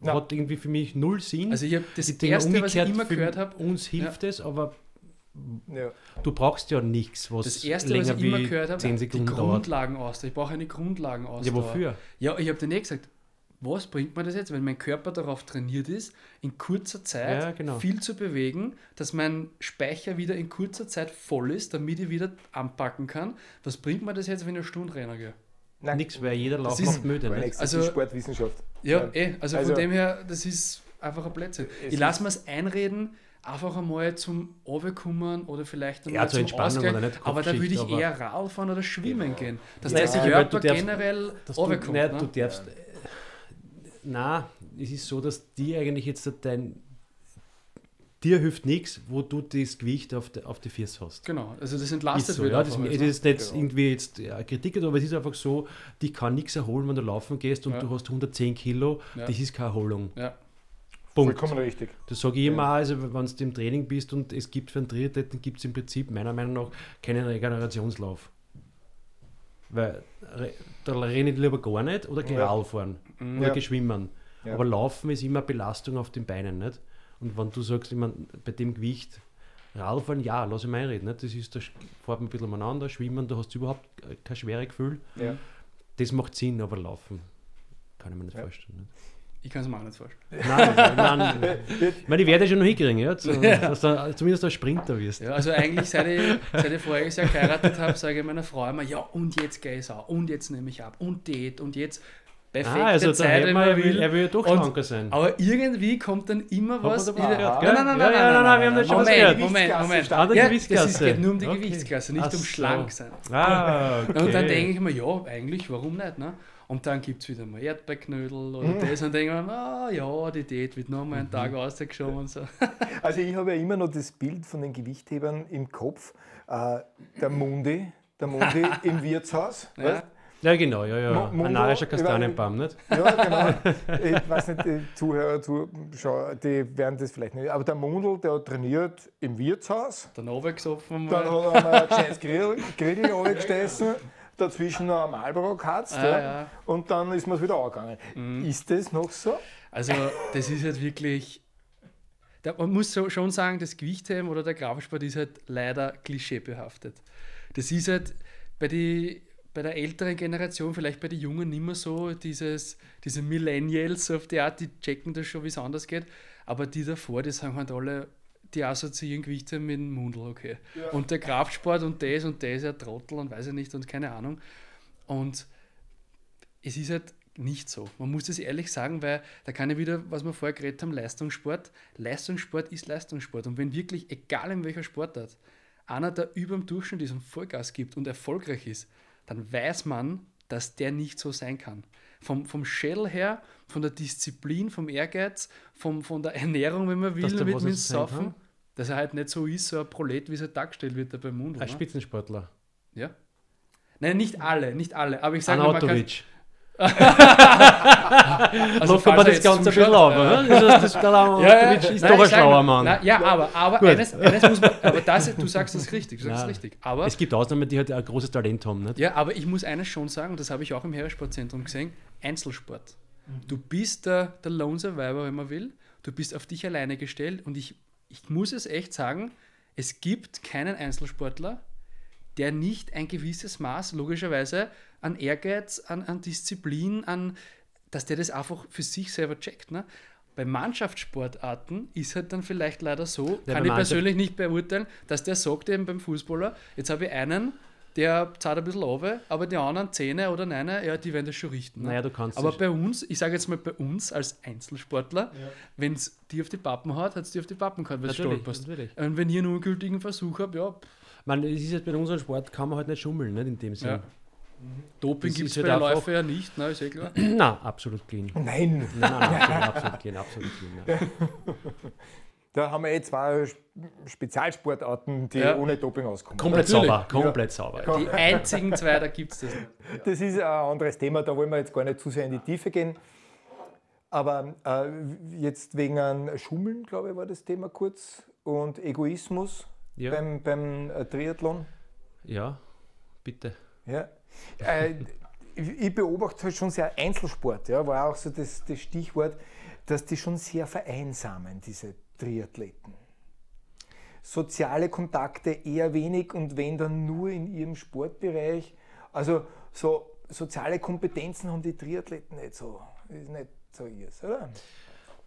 Na. hat irgendwie für mich null Sinn. Also ich habe das Ich Erste, was ich immer für gehört habe, Uns hilft es, aber Ja. du brauchst ja nichts, was das Erste, was länger ich immer wie gehört habe, 10 die. Grundlagenausdauer. Ich brauche eine Grundlagenausdauer. Ja, wofür? Ja, ich habe dir nicht gesagt, was bringt mir das jetzt, wenn mein Körper darauf trainiert ist, in kurzer Zeit Ja, genau. viel zu bewegen, dass mein Speicher wieder in kurzer Zeit voll ist, damit ich wieder anpacken kann. Was bringt mir das jetzt, wenn ich eine Stunde rennen gehe? Nein, Nichts, weil jeder Lauf ist- macht müde. Nächstes Also- ist Sportwissenschaft. Ja, Ja. eh. Also, Also- von dem her, das ist einfach ein Blödsinn. Ich lasse mir es einreden, einfach einmal zum Runterkommen oder vielleicht einmal Ja, zum Entspannung Ausgleich. oder nicht aber da würde ich eher Radl fahren oder schwimmen gehen. Dass Ja, der Körper darfst- generell runterkommt. nein, ne? du darfst. Äh, na, es ist so, dass dir eigentlich jetzt dein. Dir hilft nichts, wo du das Gewicht auf, die- auf die Füße hast. Genau, also das Ist entlastet so, wird ja, das, alles, ne? ist nicht Genau. irgendwie jetzt ja, Kritik, aber es ist einfach so, die kann nichts erholen, wenn du laufen gehst und Ja. du hast 110 Kilo, Ja. das ist keine Erholung. Ja. Punkt. Vollkommen richtig. Das sage ich immer, also wenn du im Training bist und es gibt für einen Triathleten gibt es im Prinzip meiner Meinung nach keinen Regenerationslauf. Weil da renne ich lieber gar nicht oder geh Ja. Radl fahren Mhm. oder Ja. geh schwimmen. Ja. Aber Laufen ist immer Belastung auf den Beinen, nicht? Und wenn du sagst, ich mein, bei dem Gewicht, Radfahren, ja, lass ich mal reden. Nicht? Das ist, da fährt man ein bisschen umeinander, schwimmen, da hast du überhaupt kein schweres Gefühl. Ja. Das macht Sinn, aber Laufen kann ich mir nicht vorstellen. Nicht? Ich kann es mir auch nicht vorstellen. Nein, nein, nein, ich meine, ich werde schon noch hinkriegen, ja, zu, dass du zumindest ein Sprinter wirst. Ja, also eigentlich, seit ich, seit ich voriges Jahr geheiratet habe, sage ich meiner Frau immer, ja, und jetzt gehe ich auch, und jetzt nehme ich ab, und Date, und jetzt perfekte Ah, also Zeit, wenn man, er will, er will ja doch schlanker sein. Aber irgendwie kommt dann immer man was. nein, nein, nein, Ja, nein, ja, nein, nein, nein, wir haben das schon Moment, gehört. Moment, Moment. Ah, Ja, das ist, geht nur um die Okay. Gewichtsklasse, nicht Ach um so. schlank sein. Ah, okay. Und dann denke ich mir, ja, eigentlich, warum nicht? Ne? Und dann gibt es wieder mal Erdbeerknödel oder Mhm. das und denke ich mir, ah ja, die Diät wird noch mal einen Tag ausgeschoben und so. Also ich habe ja immer noch das Bild von den Gewichthebern im Kopf. Äh, der Mundi, der Mundi im Wirtshaus. Ja. weißt? Ja, genau, ja, ja. Mo- Mundo, Ein narischer Kastanienbaum, nicht? Ja, genau. Ich weiß nicht, die Zuhörer, Zuschauer, die werden das vielleicht nicht. Aber der Mundl, der trainiert im Wirtshaus. Dann runtergesoffen Dann mal. hat er mal ein kleines Grill, Grill runtergestessen, dazwischen noch ein Marlboro gehatzt. Ah, ja. ja. Und dann ist mir wieder angegangen. Ist das noch so? Also, das ist halt wirklich. Da, man muss so, schon sagen, das Gewichtheben oder der Kraftsport ist halt leider klischeebehaftet. Das ist halt bei, die, bei der älteren Generation, vielleicht bei den Jungen nicht mehr so, dieses, diese Millennials auf die Art, die checken das schon, wie es anders geht. Aber die davor, die sagen halt alle, die assoziieren Gewichte mit dem Mundel, okay. Ja. Und der Kraftsport und das und das, ja Trottel und weiß ich nicht und keine Ahnung. Und es ist halt nicht so. Man muss das ehrlich sagen, weil da kann ich wieder, was wir vorher geredet haben, Leistungssport. Leistungssport ist Leistungssport. Und wenn wirklich, egal in welcher Sportart, einer, der über dem Durchschnitt ist und Vollgas gibt und erfolgreich ist, dann weiß man, dass der nicht so sein kann. Vom, vom Schädel her, von der Disziplin, vom Ehrgeiz, vom, von der Ernährung, wenn man will, mit, mit dem Saufen, dass er halt nicht so ist, so ein Prolet, wie es halt dargestellt wird da beim Mund. Ein Spitzensportler. Ja. Nein, nicht alle, nicht alle. Aber ich sage mal, man kann, also Lockern wir das Ganze ein bisschen auf, oder? Das, das, das ja, ja, ist nein, doch ein schlauer Mann. Na, ja, aber, aber, eines, eines muss man, aber das, du sagst das richtig, du sagst ja. richtig. Aber, es gibt Ausnahmen, die halt ein großes Talent haben. Nicht? Ja, aber ich muss eines schon sagen, und das habe ich auch im Heeressportzentrum gesehen, Einzelsport. Du bist der, der Lone Survivor, wenn man will. Du bist auf dich alleine gestellt und ich, ich muss es echt sagen, es gibt keinen Einzelsportler, der nicht ein gewisses Maß, logischerweise, an Ehrgeiz, an, an Disziplin, an, dass der das einfach für sich selber checkt. Ne? Bei Mannschaftssportarten ist halt dann vielleicht leider so, ja, kann ich persönlich nicht beurteilen, dass der sagt eben beim Fußballer, jetzt habe ich einen, der zahlt ein bisschen auf, aber die anderen Zähne oder nein, ja, die werden das schon richten. Ne? Naja, du kannst aber bei uns, ich sage jetzt mal bei uns als Einzelsportler, ja. wenn es die auf die Pappen hat, hat es die auf die Pappen gehabt, weil es stolperst. Und wenn ich einen ungültigen Versuch habe, ja. Man, es ist jetzt bei unserem Sport, kann man halt nicht schummeln, nicht in dem Sinne. Ja. Mhm. Doping gibt es bei der Läufer ja nicht, ne? ist eh klar. Nein, absolut clean. Nein. Nein, nein, nein absolut clean, absolut clean. Ja. Da haben wir eh zwei Spezialsportarten, die ja. ohne Doping auskommen. Komplett Natürlich. sauber, komplett ja. sauber. Die einzigen zwei, da gibt es das nicht. Das ist ein anderes Thema, da wollen wir jetzt gar nicht zu sehr in die Tiefe gehen. Aber äh, jetzt wegen einem Schummeln, glaube ich, war das Thema kurz und Egoismus ja. beim, beim äh, Triathlon. Ja, bitte. Ja. Äh, ich beobachte halt schon sehr Einzelsport, ja, war auch so das, das Stichwort, dass die schon sehr vereinsamen, diese Triathleten. Soziale Kontakte eher wenig und wenn dann nur in ihrem Sportbereich. Also so soziale Kompetenzen haben die Triathleten nicht so. Ist nicht so ihrs, oder?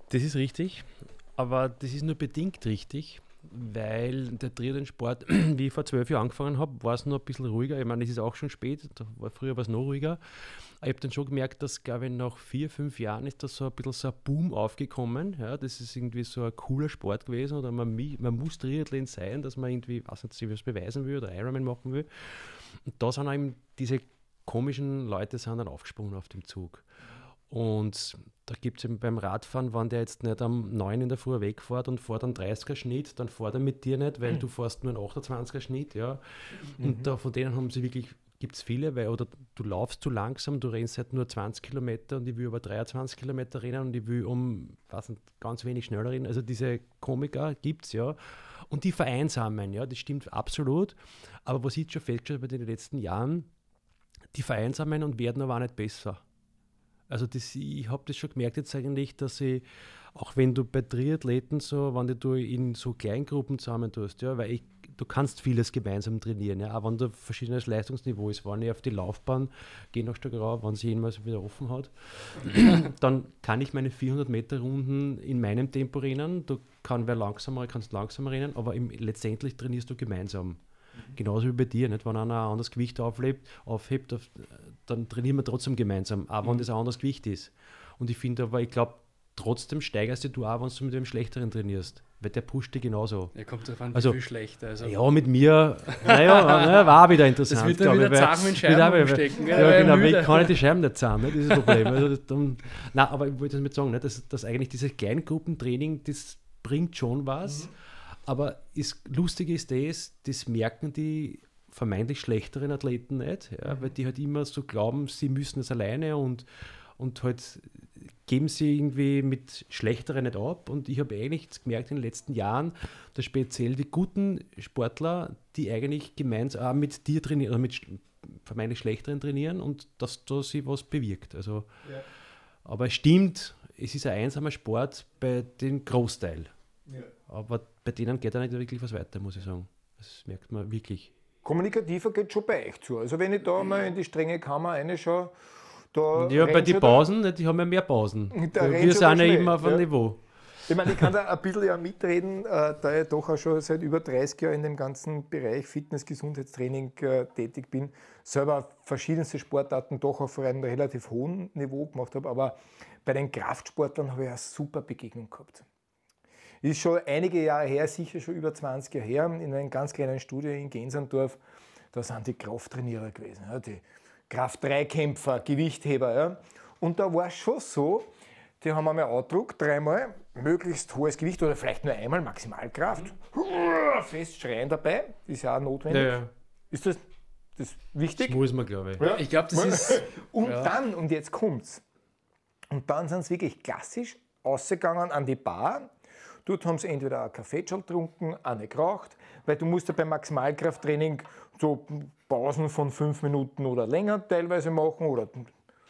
Das ist richtig, aber das ist nur bedingt richtig weil der Triathlon-Sport, wie ich vor zwölf Jahren angefangen habe, war es noch ein bisschen ruhiger. Ich meine, es ist auch schon spät, war, früher war es noch ruhiger. Ich habe dann schon gemerkt, dass, glaube ich, nach vier, fünf Jahren ist da so ein bisschen so ein Boom aufgekommen. Ja, das ist irgendwie so ein cooler Sport gewesen oder man, man muss Triathlon sein, dass man irgendwie, was nicht, was beweisen will oder Ironman machen will. Und da sind eben diese komischen Leute sind dann aufgesprungen auf dem Zug. Und da gibt es eben beim Radfahren, wenn der jetzt nicht am 9 in der Früh wegfährt und fährt einen 30er Schnitt, dann fährt er mit dir nicht, weil mhm. du fährst nur einen 28er Schnitt, ja. Und mhm. da, von denen haben sie wirklich, gibt es viele, weil, oder du laufst zu langsam, du rennst halt nur 20 Kilometer und ich will aber 23 Kilometer rennen und ich will um, was ganz wenig schneller rennen. Also diese Komiker gibt es ja. Und die vereinsamen, ja, das stimmt absolut. Aber was ich schon festgestellt habe in den letzten Jahren, die vereinsamen und werden aber auch nicht besser. Also das, ich habe das schon gemerkt jetzt eigentlich, dass ich, auch wenn du bei Triathleten so, wenn du in so Kleingruppen zusammen tust, ja, weil ich, du kannst vieles gemeinsam trainieren, ja, auch wenn du verschiedenes Leistungsniveau ist, wenn ich auf die Laufbahn gehe nach Stockerau, wenn sie jemals wieder offen hat, dann kann ich meine 400 Meter Runden in meinem Tempo rennen, du kann wer langsamer, kannst langsamer rennen, aber im, letztendlich trainierst du gemeinsam. Genauso wie bei dir, nicht? wenn einer ein anderes Gewicht auflebt, aufhebt, auf, dann trainieren wir trotzdem gemeinsam, auch wenn mhm. das ein anderes Gewicht ist. Und ich finde aber, ich glaube, trotzdem steigerst du auch, wenn du mit dem Schlechteren trainierst. Weil der pusht dich genauso. Er kommt davon, also, viel schlechter. Also. Ja, mit mir, naja, naja, war wieder interessant. Das wird dann wieder Zahn mit Scheiben umstecken. Ja, ja genau, ich kann nicht die Scheiben nicht zahlen, nicht, dieses Problem. Also, das, nein, aber ich wollte damit sagen, nicht, dass, dass eigentlich dieses Kleingruppentraining, das bringt schon was. Mhm. Aber ist, lustig ist das, das merken die vermeintlich schlechteren Athleten nicht, ja, weil die halt immer so glauben, sie müssen es alleine und, und halt geben sie irgendwie mit Schlechteren nicht ab. Und ich habe eigentlich gemerkt in den letzten Jahren, dass speziell die guten Sportler, die eigentlich gemeinsam mit dir trainieren, oder mit vermeintlich Schlechteren trainieren und dass da sie was bewirkt. Also, ja. Aber es stimmt, es ist ein einsamer Sport bei dem Großteil. Ja. Aber bei denen geht da nicht wirklich was weiter, muss ich sagen. Das merkt man wirklich. Kommunikativer geht schon bei euch zu. Also wenn ich da mal in die strenge Kammer reinschaue, da Ja, bei den Pausen, die haben ja mehr Pausen. Wir sind ja immer auf einem Niveau. Ich meine, ich kann da ein bisschen ja mitreden, äh, da ich doch auch schon seit über 30 Jahren in dem ganzen Bereich Fitness, Gesundheitstraining äh, tätig bin, selber verschiedenste Sportarten doch auf einem relativ hohen Niveau gemacht habe, aber bei den Kraftsportlern habe ich eine super Begegnung gehabt. Ist schon einige Jahre her, sicher schon über 20 Jahre her, in einer ganz kleinen Studie in Gensandorf, da sind die Krafttrainierer gewesen, ja, die Kraft-3-Kämpfer, Gewichtheber. Ja. Und da war es schon so, die haben einmal angedruckt, dreimal, möglichst hohes Gewicht oder vielleicht nur einmal Maximalkraft. Mhm. Fest schreien dabei, ist ja auch notwendig. Ja, ja. Ist das, das wichtig? Das muss man, glaube ich. Ja. Ich glaube, das ist. Und dann, und jetzt kommt's, und dann sind sie wirklich klassisch ausgegangen an die Bar. Dort haben sie entweder einen Kaffee schon getrunken, eine geraucht, weil du musst ja beim Maximalkrafttraining so Pausen von fünf Minuten oder länger teilweise machen oder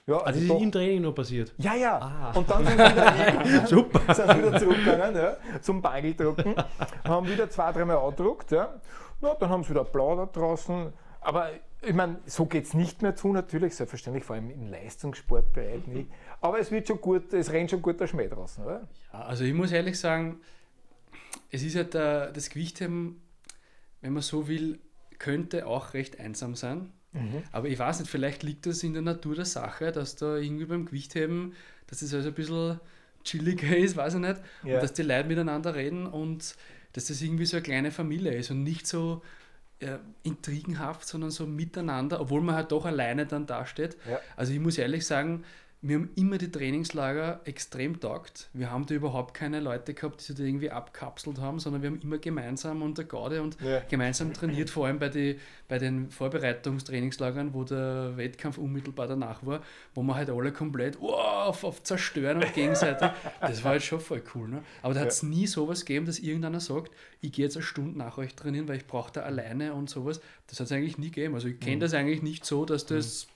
ja, also, also das ist im Training noch passiert? Ja, ja. Ah. Und dann sind sie wieder, Super. sind wieder zurückgegangen ja, zum Bageldrucken, haben wieder zwei, dreimal angedruckt. Ja. Na, dann haben sie wieder plaudert draußen. Aber ich meine, so geht es nicht mehr zu, natürlich, selbstverständlich, vor allem im Leistungssportbereich nicht. Aber es wird schon gut, es rennt schon gut der Schmäh draußen, oder? Ja, also ich muss ehrlich sagen, es ist ja halt der, das Gewichtheben, wenn man so will, könnte auch recht einsam sein. Mhm. Aber ich weiß nicht, vielleicht liegt das in der Natur der Sache, dass da irgendwie beim Gewichtheben, dass es also ein bisschen chilliger ist, weiß ich nicht, ja. und dass die Leute miteinander reden und dass das irgendwie so eine kleine Familie ist und nicht so äh, intrigenhaft, sondern so miteinander, obwohl man halt doch alleine dann dasteht. Ja. Also ich muss ehrlich sagen, mir haben immer die Trainingslager extrem taugt. Wir haben da überhaupt keine Leute gehabt, die sich da irgendwie abkapselt haben, sondern wir haben immer gemeinsam unter Garde und ja. gemeinsam trainiert, vor allem bei, die, bei den Vorbereitungstrainingslagern, wo der Wettkampf unmittelbar danach war, wo wir halt alle komplett wow, auf, auf zerstören und gegenseitig. Das war halt schon voll cool. Ne? Aber da hat es ja. nie sowas gegeben, dass irgendeiner sagt, ich gehe jetzt eine Stunde nach euch trainieren, weil ich brauche da alleine und sowas. Das hat es eigentlich nie gegeben. Also ich kenne mhm. das eigentlich nicht so, dass das...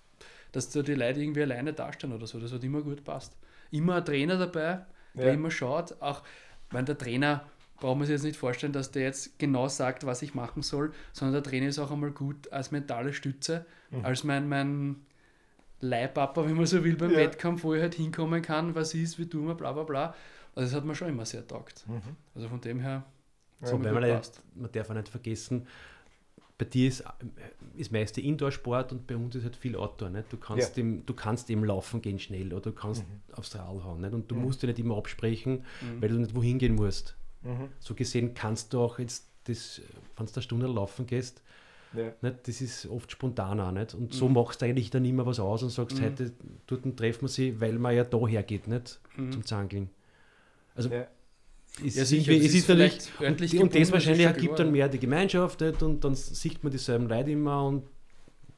Dass da die Leute irgendwie alleine dastehen oder so. Das hat immer gut passt. Immer ein Trainer dabei, der ja. immer schaut. Auch wenn der Trainer, braucht man sich jetzt nicht vorstellen, dass der jetzt genau sagt, was ich machen soll, sondern der Trainer ist auch einmal gut als mentale Stütze, mhm. als mein, mein Leihpapa, wenn man so will, beim ja. Wettkampf, wo ich halt hinkommen kann, was ist, wie tun wir, bla bla bla. Also das hat mir schon immer sehr taugt. Mhm. Also von dem her. So, ja, man, man darf auch nicht vergessen, bei dir ist das meiste Indoor-Sport und bei uns ist halt viel Outdoor. Nicht? Du, kannst ja. im, du kannst eben laufen gehen schnell oder du kannst mhm. aufs Rad hauen. Nicht? Und du mhm. musst dich nicht immer absprechen, mhm. weil du nicht wohin gehen musst. Mhm. So gesehen kannst du auch jetzt, das, wenn du eine Stunde laufen gehst, ja. Nicht? Das ist oft spontan auch nicht. Und so mhm. machst du eigentlich dann immer was aus und sagst, mhm. heute dort treffen wir sie, weil man ja da hergeht, nicht? Mhm. Zum Zangeln. Also ja. Ist ja, sicher, es ist, vielleicht und, und das wahrscheinlich ergibt dann mehr die Gemeinschaft nicht? und dann sieht man dieselben Leute immer und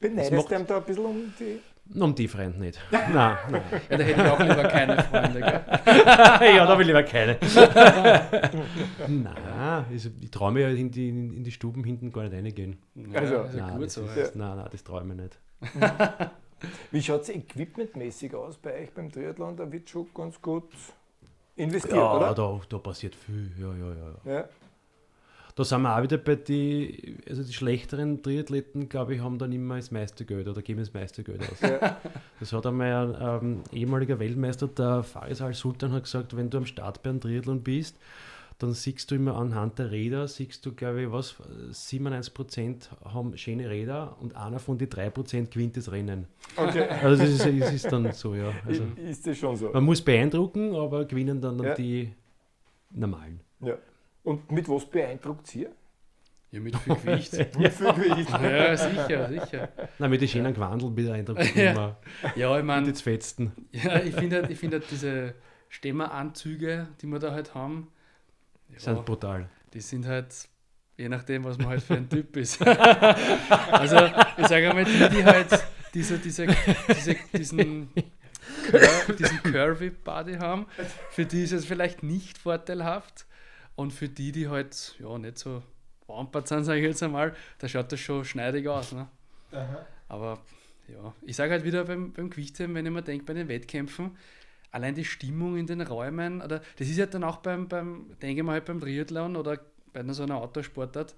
Beneidest du da ein bisschen um die um die Freunde nicht. nein, nein. Ja, da hätte ich auch lieber keine Freunde, gell? ja, da will ich lieber keine. nein, also ich traue mir ja in die, in die Stuben hinten gar nicht reingehen. Also, also nein, gut so. Ist, nein, nein, das traue ich mir nicht. Wie schaut es equipmentmäßig aus bei euch beim Triathlon? Da wird schon ganz gut investiert, ja, oder? Da, da passiert viel. Ja, ja, ja. ja. Da sind wir auch wieder bei den, also die schlechteren Triathleten, glaube ich, haben dann immer das meiste Geld oder geben das meiste Geld aus. Ja. Das hat einmal ein ähm, ehemaliger Weltmeister, der Faris Al-Sultan, hat gesagt, wenn du am Start beim Triathlon bist, dann siehst du immer anhand der Räder, siehst du, glaube ich, was, 97% haben schöne Räder und einer von den 3% gewinnt das Rennen. Okay. Also das ist, das ist dann so, ja. Also ist das schon so? Man muss beeindrucken, aber gewinnen dann, dann ja. die normalen. Ja. Und mit was beeindruckt ihr? Ja, mit viel Gewicht. mit viel Gewicht. Ja, sicher, sicher. Nein, mit den schönen Gewandel beeindruckt ja. immer. Ja, ich meine. Mit den Fetzen. Ja, ich finde halt, find halt diese Stemmeranzüge, die wir da halt haben, ja, sind brutal. Die sind halt, je nachdem, was man halt für ein Typ ist. also, ich sage einmal, die, die halt diese, diese, diese, diesen, Cur diesen Curvy Body haben, für die ist es vielleicht nicht vorteilhaft. Und für die, die halt ja, nicht so wampert sind, sage ich jetzt einmal, da schaut das schon schneidig aus. Ne? Aber ja, ich sage halt wieder beim, beim Gewichtheben, wenn ich mir denke, bei den Wettkämpfen, allein die Stimmung in den Räumen, oder das ist ja dann auch beim, beim denke ich mal, halt beim Triathlon oder bei einer so einer Autosportart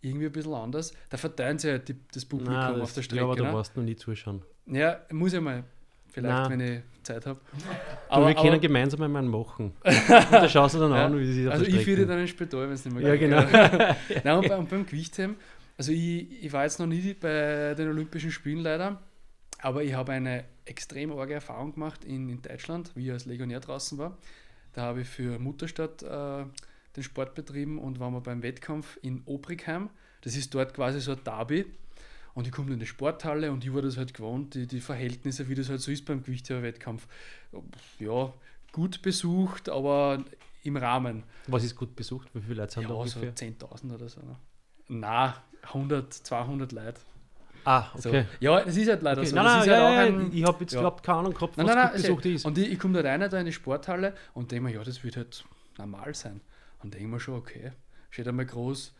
irgendwie ein bisschen anders. Da verteilen sie halt die, das Publikum Nein, das, auf der Strecke. Ja, aber du ne? warst noch nie zuschauen. Ja, muss ich mal. vielleicht, Nein. wenn ich Zeit habe. Aber wir können gemeinsam einmal machen. und da schaust du dann ja, an, wie sie Also ich führe dann ins Spital, wenn es nicht mehr geht. Ja, genau. Nein, und, bei, und beim Gewichtheben, also ich, ich war jetzt noch nie bei den Olympischen Spielen leider, aber ich habe eine extrem arge Erfahrung gemacht in, in Deutschland, wie ich als Legionär draußen war. Da habe ich für Mutterstadt äh, den Sport betrieben und waren wir beim Wettkampf in Obrigheim. Das ist dort quasi so ein Derby. Und ich komme in die Sporthalle und ich war das halt gewohnt, die, die Verhältnisse, wie das halt so ist beim Gewichtheber-Wettkampf. Ja, gut besucht, aber im Rahmen. Was ist gut besucht? Wie viele Leute sind ja, da ungefähr? so 10.000 oder so. Ne? Na, 100, 200 Leute. Ah, okay. So. Ja, das ist halt leider okay. so. Nein, nein, halt ja, ein, ich habe jetzt ja. überhaupt keine Ahnung gehabt, was nein, nein, gut besucht ist. Und ich, ich komme da rein da in die Sporthalle und denke mir, ja, das wird halt normal sein. Und denke mir schon, okay, steht einmal groß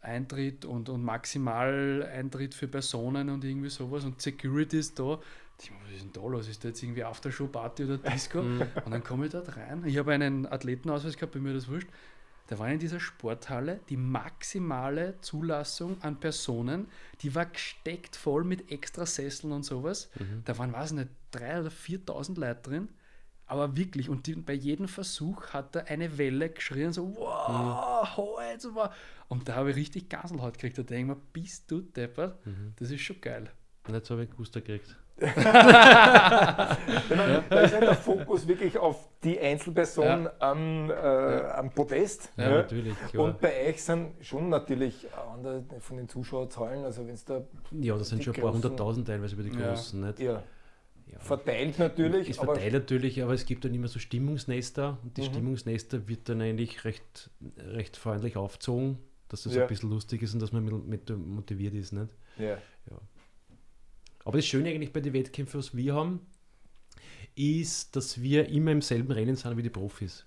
Eintritt und, und Maximal-Eintritt für Personen und irgendwie sowas und Security ist da. Ich meine, was ist denn da los? Ist da jetzt irgendwie Aftershow-Party oder Disco? Mhm. und dann komme ich dort rein. Ich habe einen Athletenausweis gehabt, bei mir das wurscht. Da war in dieser Sporthalle die maximale Zulassung an Personen, die war gesteckt voll mit extra Sesseln und sowas. Mhm. Da waren, weiß ich nicht, 3.000 oder 4.000 Leute drin. Aber wirklich, und die, bei jedem Versuch hat er eine Welle geschrien, so, wow, mhm. so war. Und da habe ich richtig Gaselhaut gekriegt. Da denke ich mir, bist du deppert? Mhm. Das ist schon geil. Und jetzt habe ich Guster gekriegt. ja. Da ist halt der Fokus wirklich auf die Einzelperson ja. am, äh, am Podest. Ja, natürlich. Klar. Und bei euch sind schon natürlich andere von den Zuschauerzahlen, also wenn es da. Ja, das sind schon ein paar hunderttausend teilweise über die Großen, nicht? Ja. Ja. Verteilt natürlich. Es verteilt natürlich, aber es gibt dann immer so Stimmungsnester und die mhm. Stimmungsnester wird dann eigentlich recht, recht freundlich aufgezogen, dass das ja. ein bisschen lustig ist und dass man mit, mit motiviert ist. Nicht? Ja. Aber das Schöne eigentlich bei den Wettkämpfen, was wir haben, ist, dass wir immer im selben Rennen sind wie die Profis.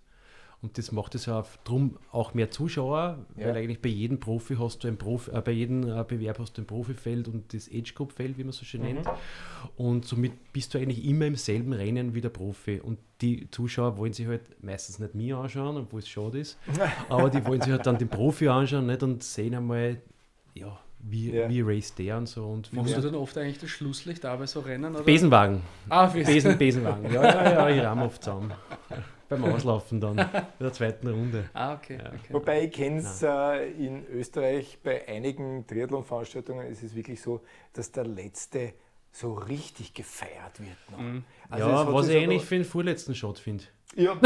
Und das macht es ja drum auch mehr Zuschauer, ja. weil eigentlich bei jedem Profi hast du ein Profi, äh, bei jedem äh, Bewerb hast du ein Profifeld und das Age Group Feld, wie man so schön mhm. nennt. Und somit bist du eigentlich immer im selben Rennen wie der Profi. Und die Zuschauer wollen sich halt meistens nicht mir anschauen, obwohl es schade ist. aber die wollen sich halt dann den Profi anschauen nicht? und sehen einmal, ja, wie, ja. wie race der und so. Und Machst du dann oft eigentlich das Schlusslicht da bei so Rennen? Oder? Besenwagen. Ah, Besen, Besenwagen. Ja, ja, ja, ich ramme oft zusammen. Beim Auslaufen dann, in der zweiten Runde. Ah, okay. Ja. okay. Wobei ich kenne es äh, in Österreich bei einigen Triathlon-Veranstaltungen ist es wirklich so, dass der letzte so richtig gefeiert wird. Noch. Mhm. Also ja, was ich eigentlich für den vorletzten Shot finde. Ja.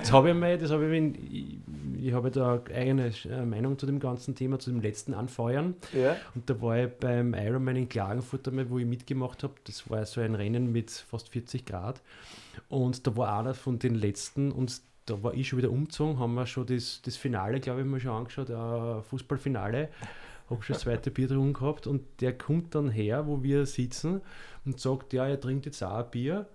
das habe ich mal, das habe ich, ich, ich habe da eigene äh, Meinung zu dem ganzen Thema, zu dem letzten Anfeuern. Ja. Und da war ich beim Ironman in Klagenfurt einmal, wo ich mitgemacht habe. Das war so ein Rennen mit fast 40 Grad. Und da war einer von den letzten und da war ich schon wieder umgezogen, haben wir schon das, das Finale, glaube ich, mal schon angeschaut, äh, Fußballfinale habe schon das zweite Bier drum gehabt und der kommt dann her, wo wir sitzen und sagt, ja, er trinkt jetzt auch ein Bier.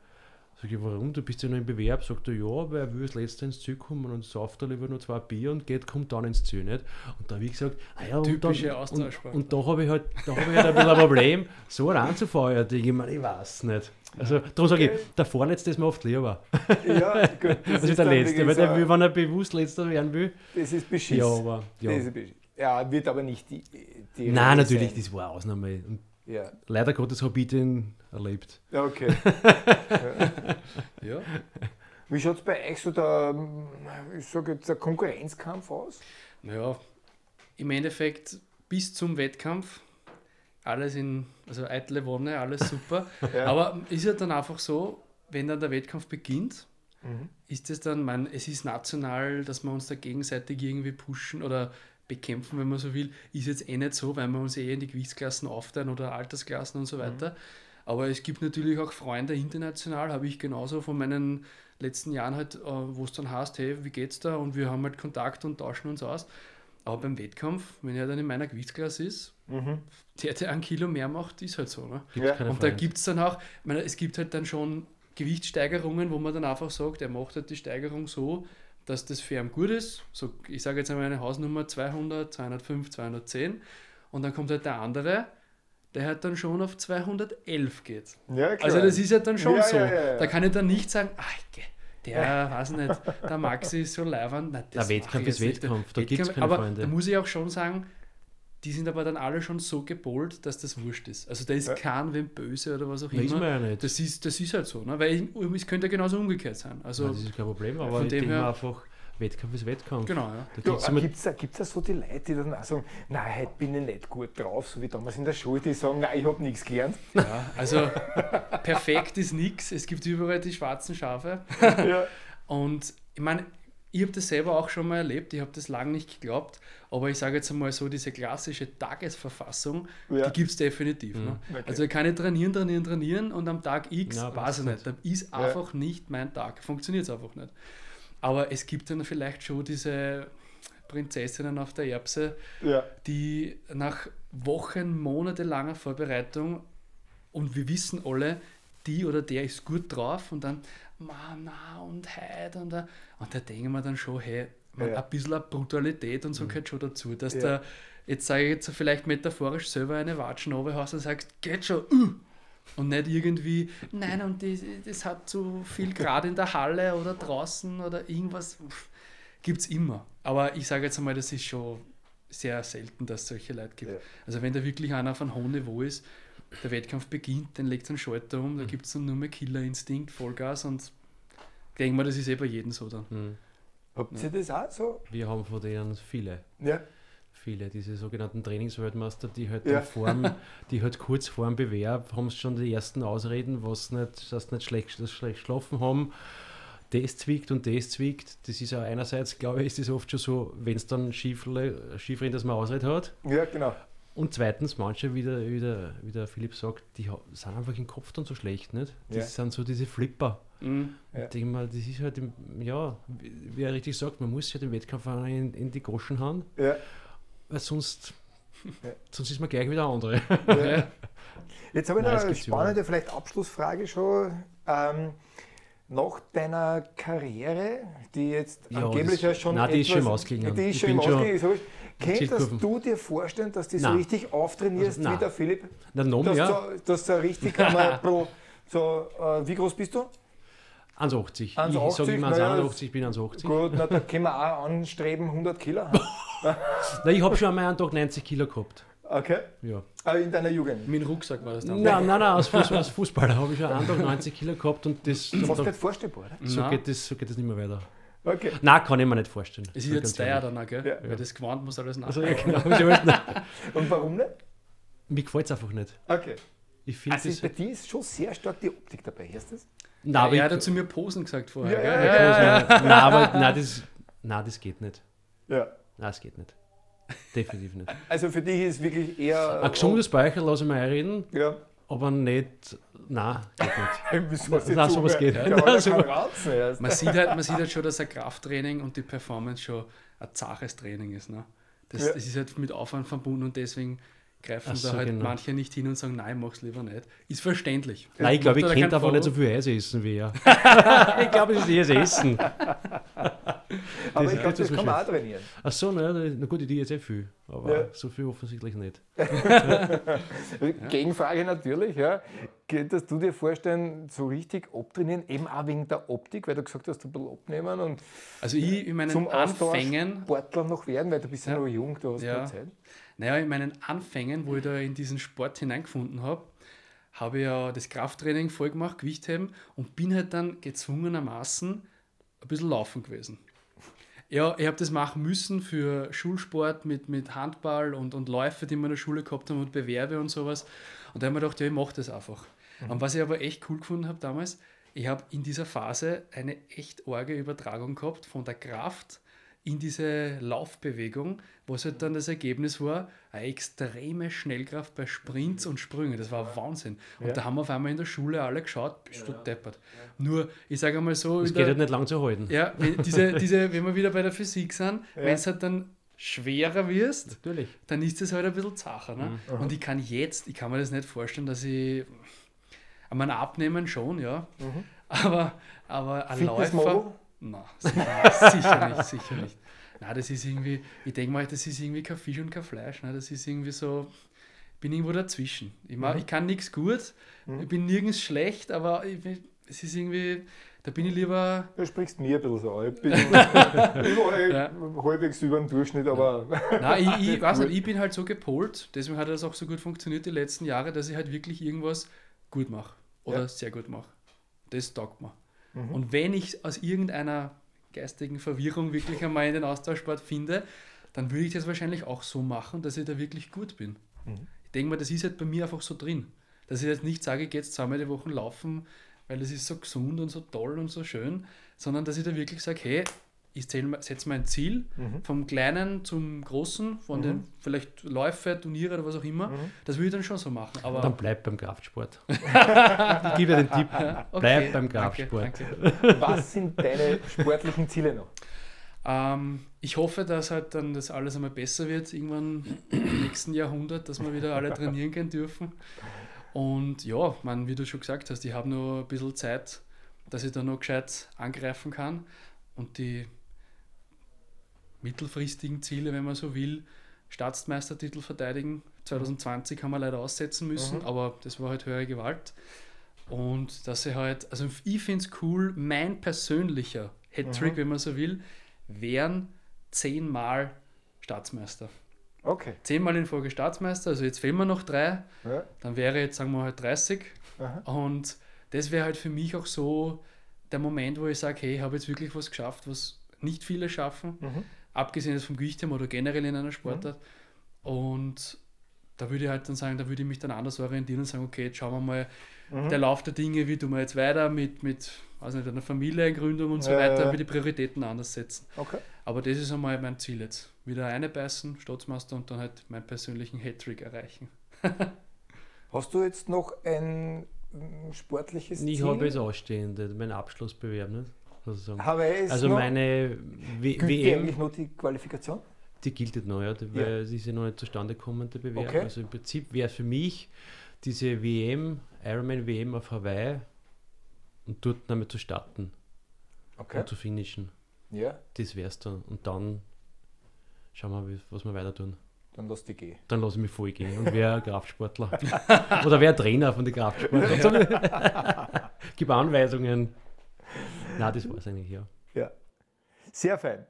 Sag ich, warum? Du bist ja noch im Bewerb. Sagt er, ja, weil er will das letzte ins Ziel kommen und sauft er lieber nur zwei Bier und geht, kommt dann ins Ziel. Nicht? Und da habe ich gesagt, ah ja, und, dann, und, und, da habe ich halt, da habe ich halt ein bisschen ein Problem, so ranzufeuern. Ich, meine, ich weiß nicht. Also darum sage ich, der Vorletzte ist mir oft lieber. Ja, gut. Das, das ist der Letzte, weil der will, wenn er bewusst Letzter werden will. Das ist beschiss. Ja, aber. Ja. Das ist beschiss. ja, wird aber nicht die. die Nein, natürlich, sein. das war Ausnahme. Und ja. Leider Gottes habe ich den erlebt. Ja, okay. ja. Wie schaut es bei euch so der, ich jetzt, der Konkurrenzkampf aus? Naja, im Endeffekt bis zum Wettkampf alles in, also eitle Wonne, alles super. ja. Aber ist ja dann einfach so, wenn dann der Wettkampf beginnt, mhm. ist es dann, man, es ist national, dass wir uns da gegenseitig irgendwie pushen oder bekämpfen, wenn man so will, ist jetzt eh nicht so, weil wir uns eh in die Gewichtsklassen aufteilen oder Altersklassen und so mhm. weiter. Mhm. Aber es gibt natürlich auch Freunde international, habe ich genauso von meinen letzten Jahren halt, äh, wo es dann heißt, hey, wie geht's da? Und wir haben halt Kontakt und tauschen uns aus. Aber beim Wettkampf, wenn er dann in meiner Gewichtsklasse ist, mhm. der, der ein Kilo mehr macht, ist halt so. Ne? Ja. Und da gibt es dann auch, ich meine, es gibt halt dann schon Gewichtssteigerungen, wo man dann einfach sagt, er macht halt die Steigerung so, dass das für ihn gut ist. So, ich sage jetzt einmal eine Hausnummer 200, 205, 210. Und dann kommt halt der andere, der halt dann schon auf 211 geht. Ja, also das ist halt dann schon ja, so. Ja, da kann ich dann nicht sagen, ach, der, weiß nicht, der Maxi ist so leibend. der Wettkampf ist Wettkampf, da gibt es keine Aber Freunde. da muss ich auch schon sagen, die sind aber dann alle schon so gepolt, dass das wurscht ist. Also da ist ja. kein wem böse oder was auch immer. Ist man ja nicht. Das ist, das ist halt so, ne? weil es könnte ja genauso umgekehrt sein. Also, Nein, das ist kein Problem, aber von dem her einfach Wettkampf ist Wettkampf. Genau, ja. Da gibt es da so die Leute, die dann auch sagen, nein, heute bin ich nicht gut drauf, so wie damals in der Schule, die sagen, nein, ich habe nichts gelernt. Ja, also perfekt ist nichts. Es gibt überall die schwarzen Schafe. Ja. Und ich meine, ich habe das selber auch schon mal erlebt, ich habe das lange nicht geglaubt, aber ich sage jetzt einmal so, diese klassische Tagesverfassung, ja. die gibt es definitiv. Mhm. Ne? Okay. Also ich kann ich trainieren, trainieren, trainieren und am Tag X, ja, weiß ich nicht, da ist einfach nicht mein Tag, funktioniert es einfach nicht. Aber es gibt dann vielleicht schon diese Prinzessinnen auf der Erbse, ja. die nach Wochen, monatelanger Vorbereitung und wir wissen alle, die oder der ist gut drauf und dann, na und heute und da, und da denken wir dann schon, hey, man, ja. ein bisschen Brutalität und so mhm. gehört schon dazu, dass ja. da, jetzt sage ich jetzt vielleicht metaphorisch selber eine Watschen hast und sagst, geht schon, uh! Und nicht irgendwie, nein, und das, das hat zu viel Grad in der Halle oder draußen oder irgendwas. Gibt es immer. Aber ich sage jetzt einmal, das ist schon sehr selten, dass es solche Leute gibt. Ja. Also wenn da wirklich einer von hohem Niveau ist, der Wettkampf beginnt, dann legt es einen Schalter um, da mhm. gibt es dann nur mehr Killerinstinkt, Vollgas und ich denke mal, das ist eh bei jedem so dann. Mhm. Habt ihr ja. das auch so? Wir haben von denen viele. Ja viele, diese sogenannten Trainingsweltmeister, die halt ja. Form, die halt kurz vor dem Bewerb haben schon die ersten Ausreden, was nicht, dass nicht schlecht, dass schlecht geschlafen haben. Das zwickt und das zwickt. Das ist ja einerseits, glaube ich, ist es oft schon so, wenn es dann schief, schief rennt, dass man Ausrede hat. Ja, genau. Und zweitens, manche, wie der, wie der, wie der Philipp sagt, die sind einfach im Kopf dann so schlecht, nicht? Das ja. sind so diese Flipper. Mhm. Ja. Ich mal, das ist halt, im, ja, wie er richtig sagt, man muss ja den Wettkampf in, in die Goschen hauen. Ja weil sonst, ja. sonst ist man gleich wieder andere. Ja. Jetzt habe ich noch eine spannende, vielleicht Abschlussfrage schon. Ähm, nach deiner Karriere, die jetzt ja, angeblich ja schon. Nein, die ist schon im Ausklingen. Die ist schon im Ausklingen. Könntest du dir vorstellen, dass du so richtig auftrainierst also, wie der Philipp? Na, nom, dass, ja. du, dass du richtig einmal pro. So, äh, wie groß bist du? 1,80. Ich sage immer 1,81, ich bin 1,80. Gut, na, da können wir auch anstreben 100 Kilo. na, ich habe schon einmal einen Tag 90 Kilo gehabt. Okay. Ja. Aber in deiner Jugend? Mit dem Rucksack war das dann? Nein, nein, nein, als, Fuß, als Fußballer habe ich schon einen Tag 90 Kilo gehabt und das... Fast nicht vorstellbar, oder? So geht, das, so geht das nicht mehr weiter. Okay. Nein, kann ich mir nicht vorstellen. Es ist jetzt der dann auch, gell? Ja. Weil das gewarnt muss alles nachdenken. Also, ja, genau. und warum nicht? Mir gefällt es einfach nicht. Okay. Ich also bei dir ist schon sehr stark die Optik dabei, hörst du das? Na, ja, er hat zu mir Posen gesagt vorher. Ja, ja, ja, ja. Nein, aber nein das, nein, das geht nicht. Ja. Nein, das geht nicht. Definitiv nicht. Also für dich ist wirklich eher. Ein gesundes Speicher lasse ich mal einreden. Ja. Aber nicht. Nein, geht nicht. Nein, sowas geht. Ja, man, sieht halt, man sieht halt schon, dass ein Krafttraining und die Performance schon ein zaches Training ist. Ne? Das, ja. das ist halt mit Aufwand verbunden und deswegen greifen so, da halt genau. manche nicht hin und sagen, nein, mach's lieber nicht. Ist verständlich. Nein, ich glaube, ich könnte einfach nicht so viel Eis essen wie er. ich glaube, es ist eher das Essen. aber das, ich glaube, das, das kann man auch trainieren. Ach so, na, na gut, die ist eh viel, aber ja. so viel offensichtlich nicht. Gegenfrage natürlich, ja. Könntest du dir vorstellen, so richtig abtrainieren, eben auch wegen der Optik, weil du gesagt hast, du ein bisschen abnehmen und also ich in meinen zum Anfängen Sportler noch werden, weil du bist ja noch jung, du hast ja. Zeit. Naja, in meinen Anfängen, wo ich da in diesen Sport hineingefunden habe, habe ich ja das Krafttraining voll gemacht, Gewichtheben und bin halt dann gezwungenermaßen ein bisschen laufen gewesen. Ja, ich habe das machen müssen für Schulsport mit, mit Handball und, und Läufe, die wir in der Schule gehabt haben und Bewerbe und sowas. Und da habe ich mir gedacht, ja, ich mache das einfach. Mhm. Und was ich aber echt cool gefunden habe damals, ich habe in dieser Phase eine echt arge Übertragung gehabt von der Kraft in diese Laufbewegung, was halt dann das Ergebnis war, eine extreme Schnellkraft bei Sprints und Sprüngen. Das war Wahnsinn. Und ja. da haben wir auf einmal in der Schule alle geschaut, bist du deppert. Nur, ich sage einmal so... Das geht halt nicht lang zu halten. Ja, wenn, diese, diese, wenn wir wieder bei der Physik sind, ja. wenn es halt dann schwerer wirst, Natürlich. dann ist es halt ein bisschen zacher. Ne? Mhm. Und ich kann jetzt, ich kann mir das nicht vorstellen, dass ich... Ich meine, abnehmen schon, ja. Mhm. Aber, aber ein Läufer... Nein, sicher nicht, sicher nicht. Nein, das ist irgendwie, ich denke mal, das ist irgendwie kein Fisch und kein Fleisch. Ne? Das ist irgendwie so, ich bin irgendwo dazwischen. Ich, mach, mhm. ich kann nichts gut, mhm. ich bin nirgends schlecht, aber ich, es ist irgendwie, Da bin ich lieber. Du sprichst mir ein bisschen so. Ich bin überall ja. halbwegs über dem Durchschnitt, aber. Nein, ich, ich weiß nicht, ich bin halt so gepolt, deswegen hat das auch so gut funktioniert die letzten Jahre, dass ich halt wirklich irgendwas gut mache oder ja. sehr gut mache. Das taugt mir. Mhm. Und wenn ich aus irgendeiner geistigen Verwirrung wirklich einmal in den Austauschsport finde, dann würde ich das wahrscheinlich auch so machen, dass ich da wirklich gut bin. Mhm. Ich denke mal, das ist halt bei mir einfach so drin. Dass ich jetzt nicht sage, ich gehe jetzt zweimal die Woche laufen, weil das ist so gesund und so toll und so schön, sondern dass ich da wirklich sage, hey, ich setze mein Ziel mhm. vom Kleinen zum Großen, von mhm. den vielleicht Läufe, Turniere oder was auch immer. Mhm. Das würde ich dann schon so machen. Aber dann bleib beim Kraftsport. ich gebe dir den Tipp, okay. bleib beim Kraftsport. Danke, danke. Was sind deine sportlichen Ziele noch? Ähm, ich hoffe, dass halt dann das alles einmal besser wird, irgendwann im nächsten Jahrhundert, dass wir wieder alle trainieren gehen dürfen. Und ja, man, wie du schon gesagt hast, ich habe nur ein bisschen Zeit, dass ich da noch gescheit angreifen kann. Und die mittelfristigen Ziele, wenn man so will, Staatsmeistertitel verteidigen. 2020 haben wir leider aussetzen müssen, mhm. aber das war halt höhere Gewalt. Und dass ich halt, also ich finde es cool, mein persönlicher Hattrick, mhm. wenn man so will, wären zehnmal Staatsmeister. Okay. Zehnmal in Folge Staatsmeister, also jetzt fehlen wir noch drei, ja. dann wäre jetzt, sagen wir halt 30. Aha. Und das wäre halt für mich auch so der Moment, wo ich sage, hey, ich habe jetzt wirklich was geschafft, was nicht viele schaffen, mhm. Abgesehen vom Gewichtheben oder generell in einer Sportart. Mhm. Und da würde ich halt dann sagen, da würde ich mich dann anders orientieren und sagen, okay, jetzt schauen wir mal, mhm. der Lauf der Dinge, wie tun wir jetzt weiter mit, mit also nicht, einer Familiengründung und so ja, weiter, ja. wie die Prioritäten anders setzen. Okay. Aber das ist einmal mein Ziel jetzt. Wieder eine beißen, Staatsmeister und dann halt meinen persönlichen Hattrick erreichen. Hast du jetzt noch ein mm, sportliches Ziel? Ich habe es ausstehend, mein Abschlussbewerb, nicht? Sozusagen. Habe es also meine w Gilt WM, eigentlich noch die Qualifikation? Die gilt jetzt noch, ja, die, ja. es ist ja noch nicht zustande gekommen, der Bewerb. Okay. Also im Prinzip wäre für mich diese WM, Ironman WM auf Hawaii und dort damit zu starten okay. und zu finishen. Ja. Das wär's dann. Und dann schauen wir, was wir weiter tun. Dann lass dich gehen. Dann lass ich mich voll gehen und wäre Kraftsportler. Oder wäre Trainer von den Kraftsportlern. Gib Anweisungen. Na, das war es eigentlich, ja. Ja. Sehr fein.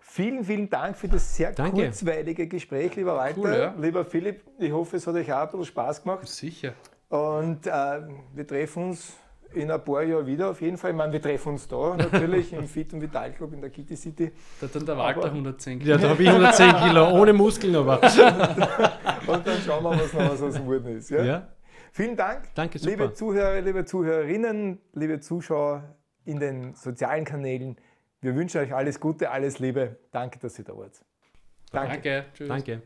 Vielen, vielen Dank für das sehr Danke. kurzweilige Gespräch, lieber Walter. Cool, ja. Lieber Philipp, ich hoffe, es hat euch auch ein bisschen Spaß gemacht. Sicher. Und äh, wir treffen uns in ein paar Jahren wieder auf jeden Fall. Ich meine, wir treffen uns da natürlich im Fit und Vital Club in der Kitty City. Da hat dann der Walter 110 Kilo. Ja, da habe ich 110 Kilo, ohne Muskeln aber. und dann schauen wir, was noch was aus dem Wurden ist. Ja? ja? Vielen Dank. Danke, super. Liebe Zuhörer, liebe Zuhörerinnen, liebe Zuschauer in den sozialen Kanälen, wir wünschen euch alles Gute, alles Liebe. Danke, dass ihr da wart. Danke. Danke. Tschüss. Danke.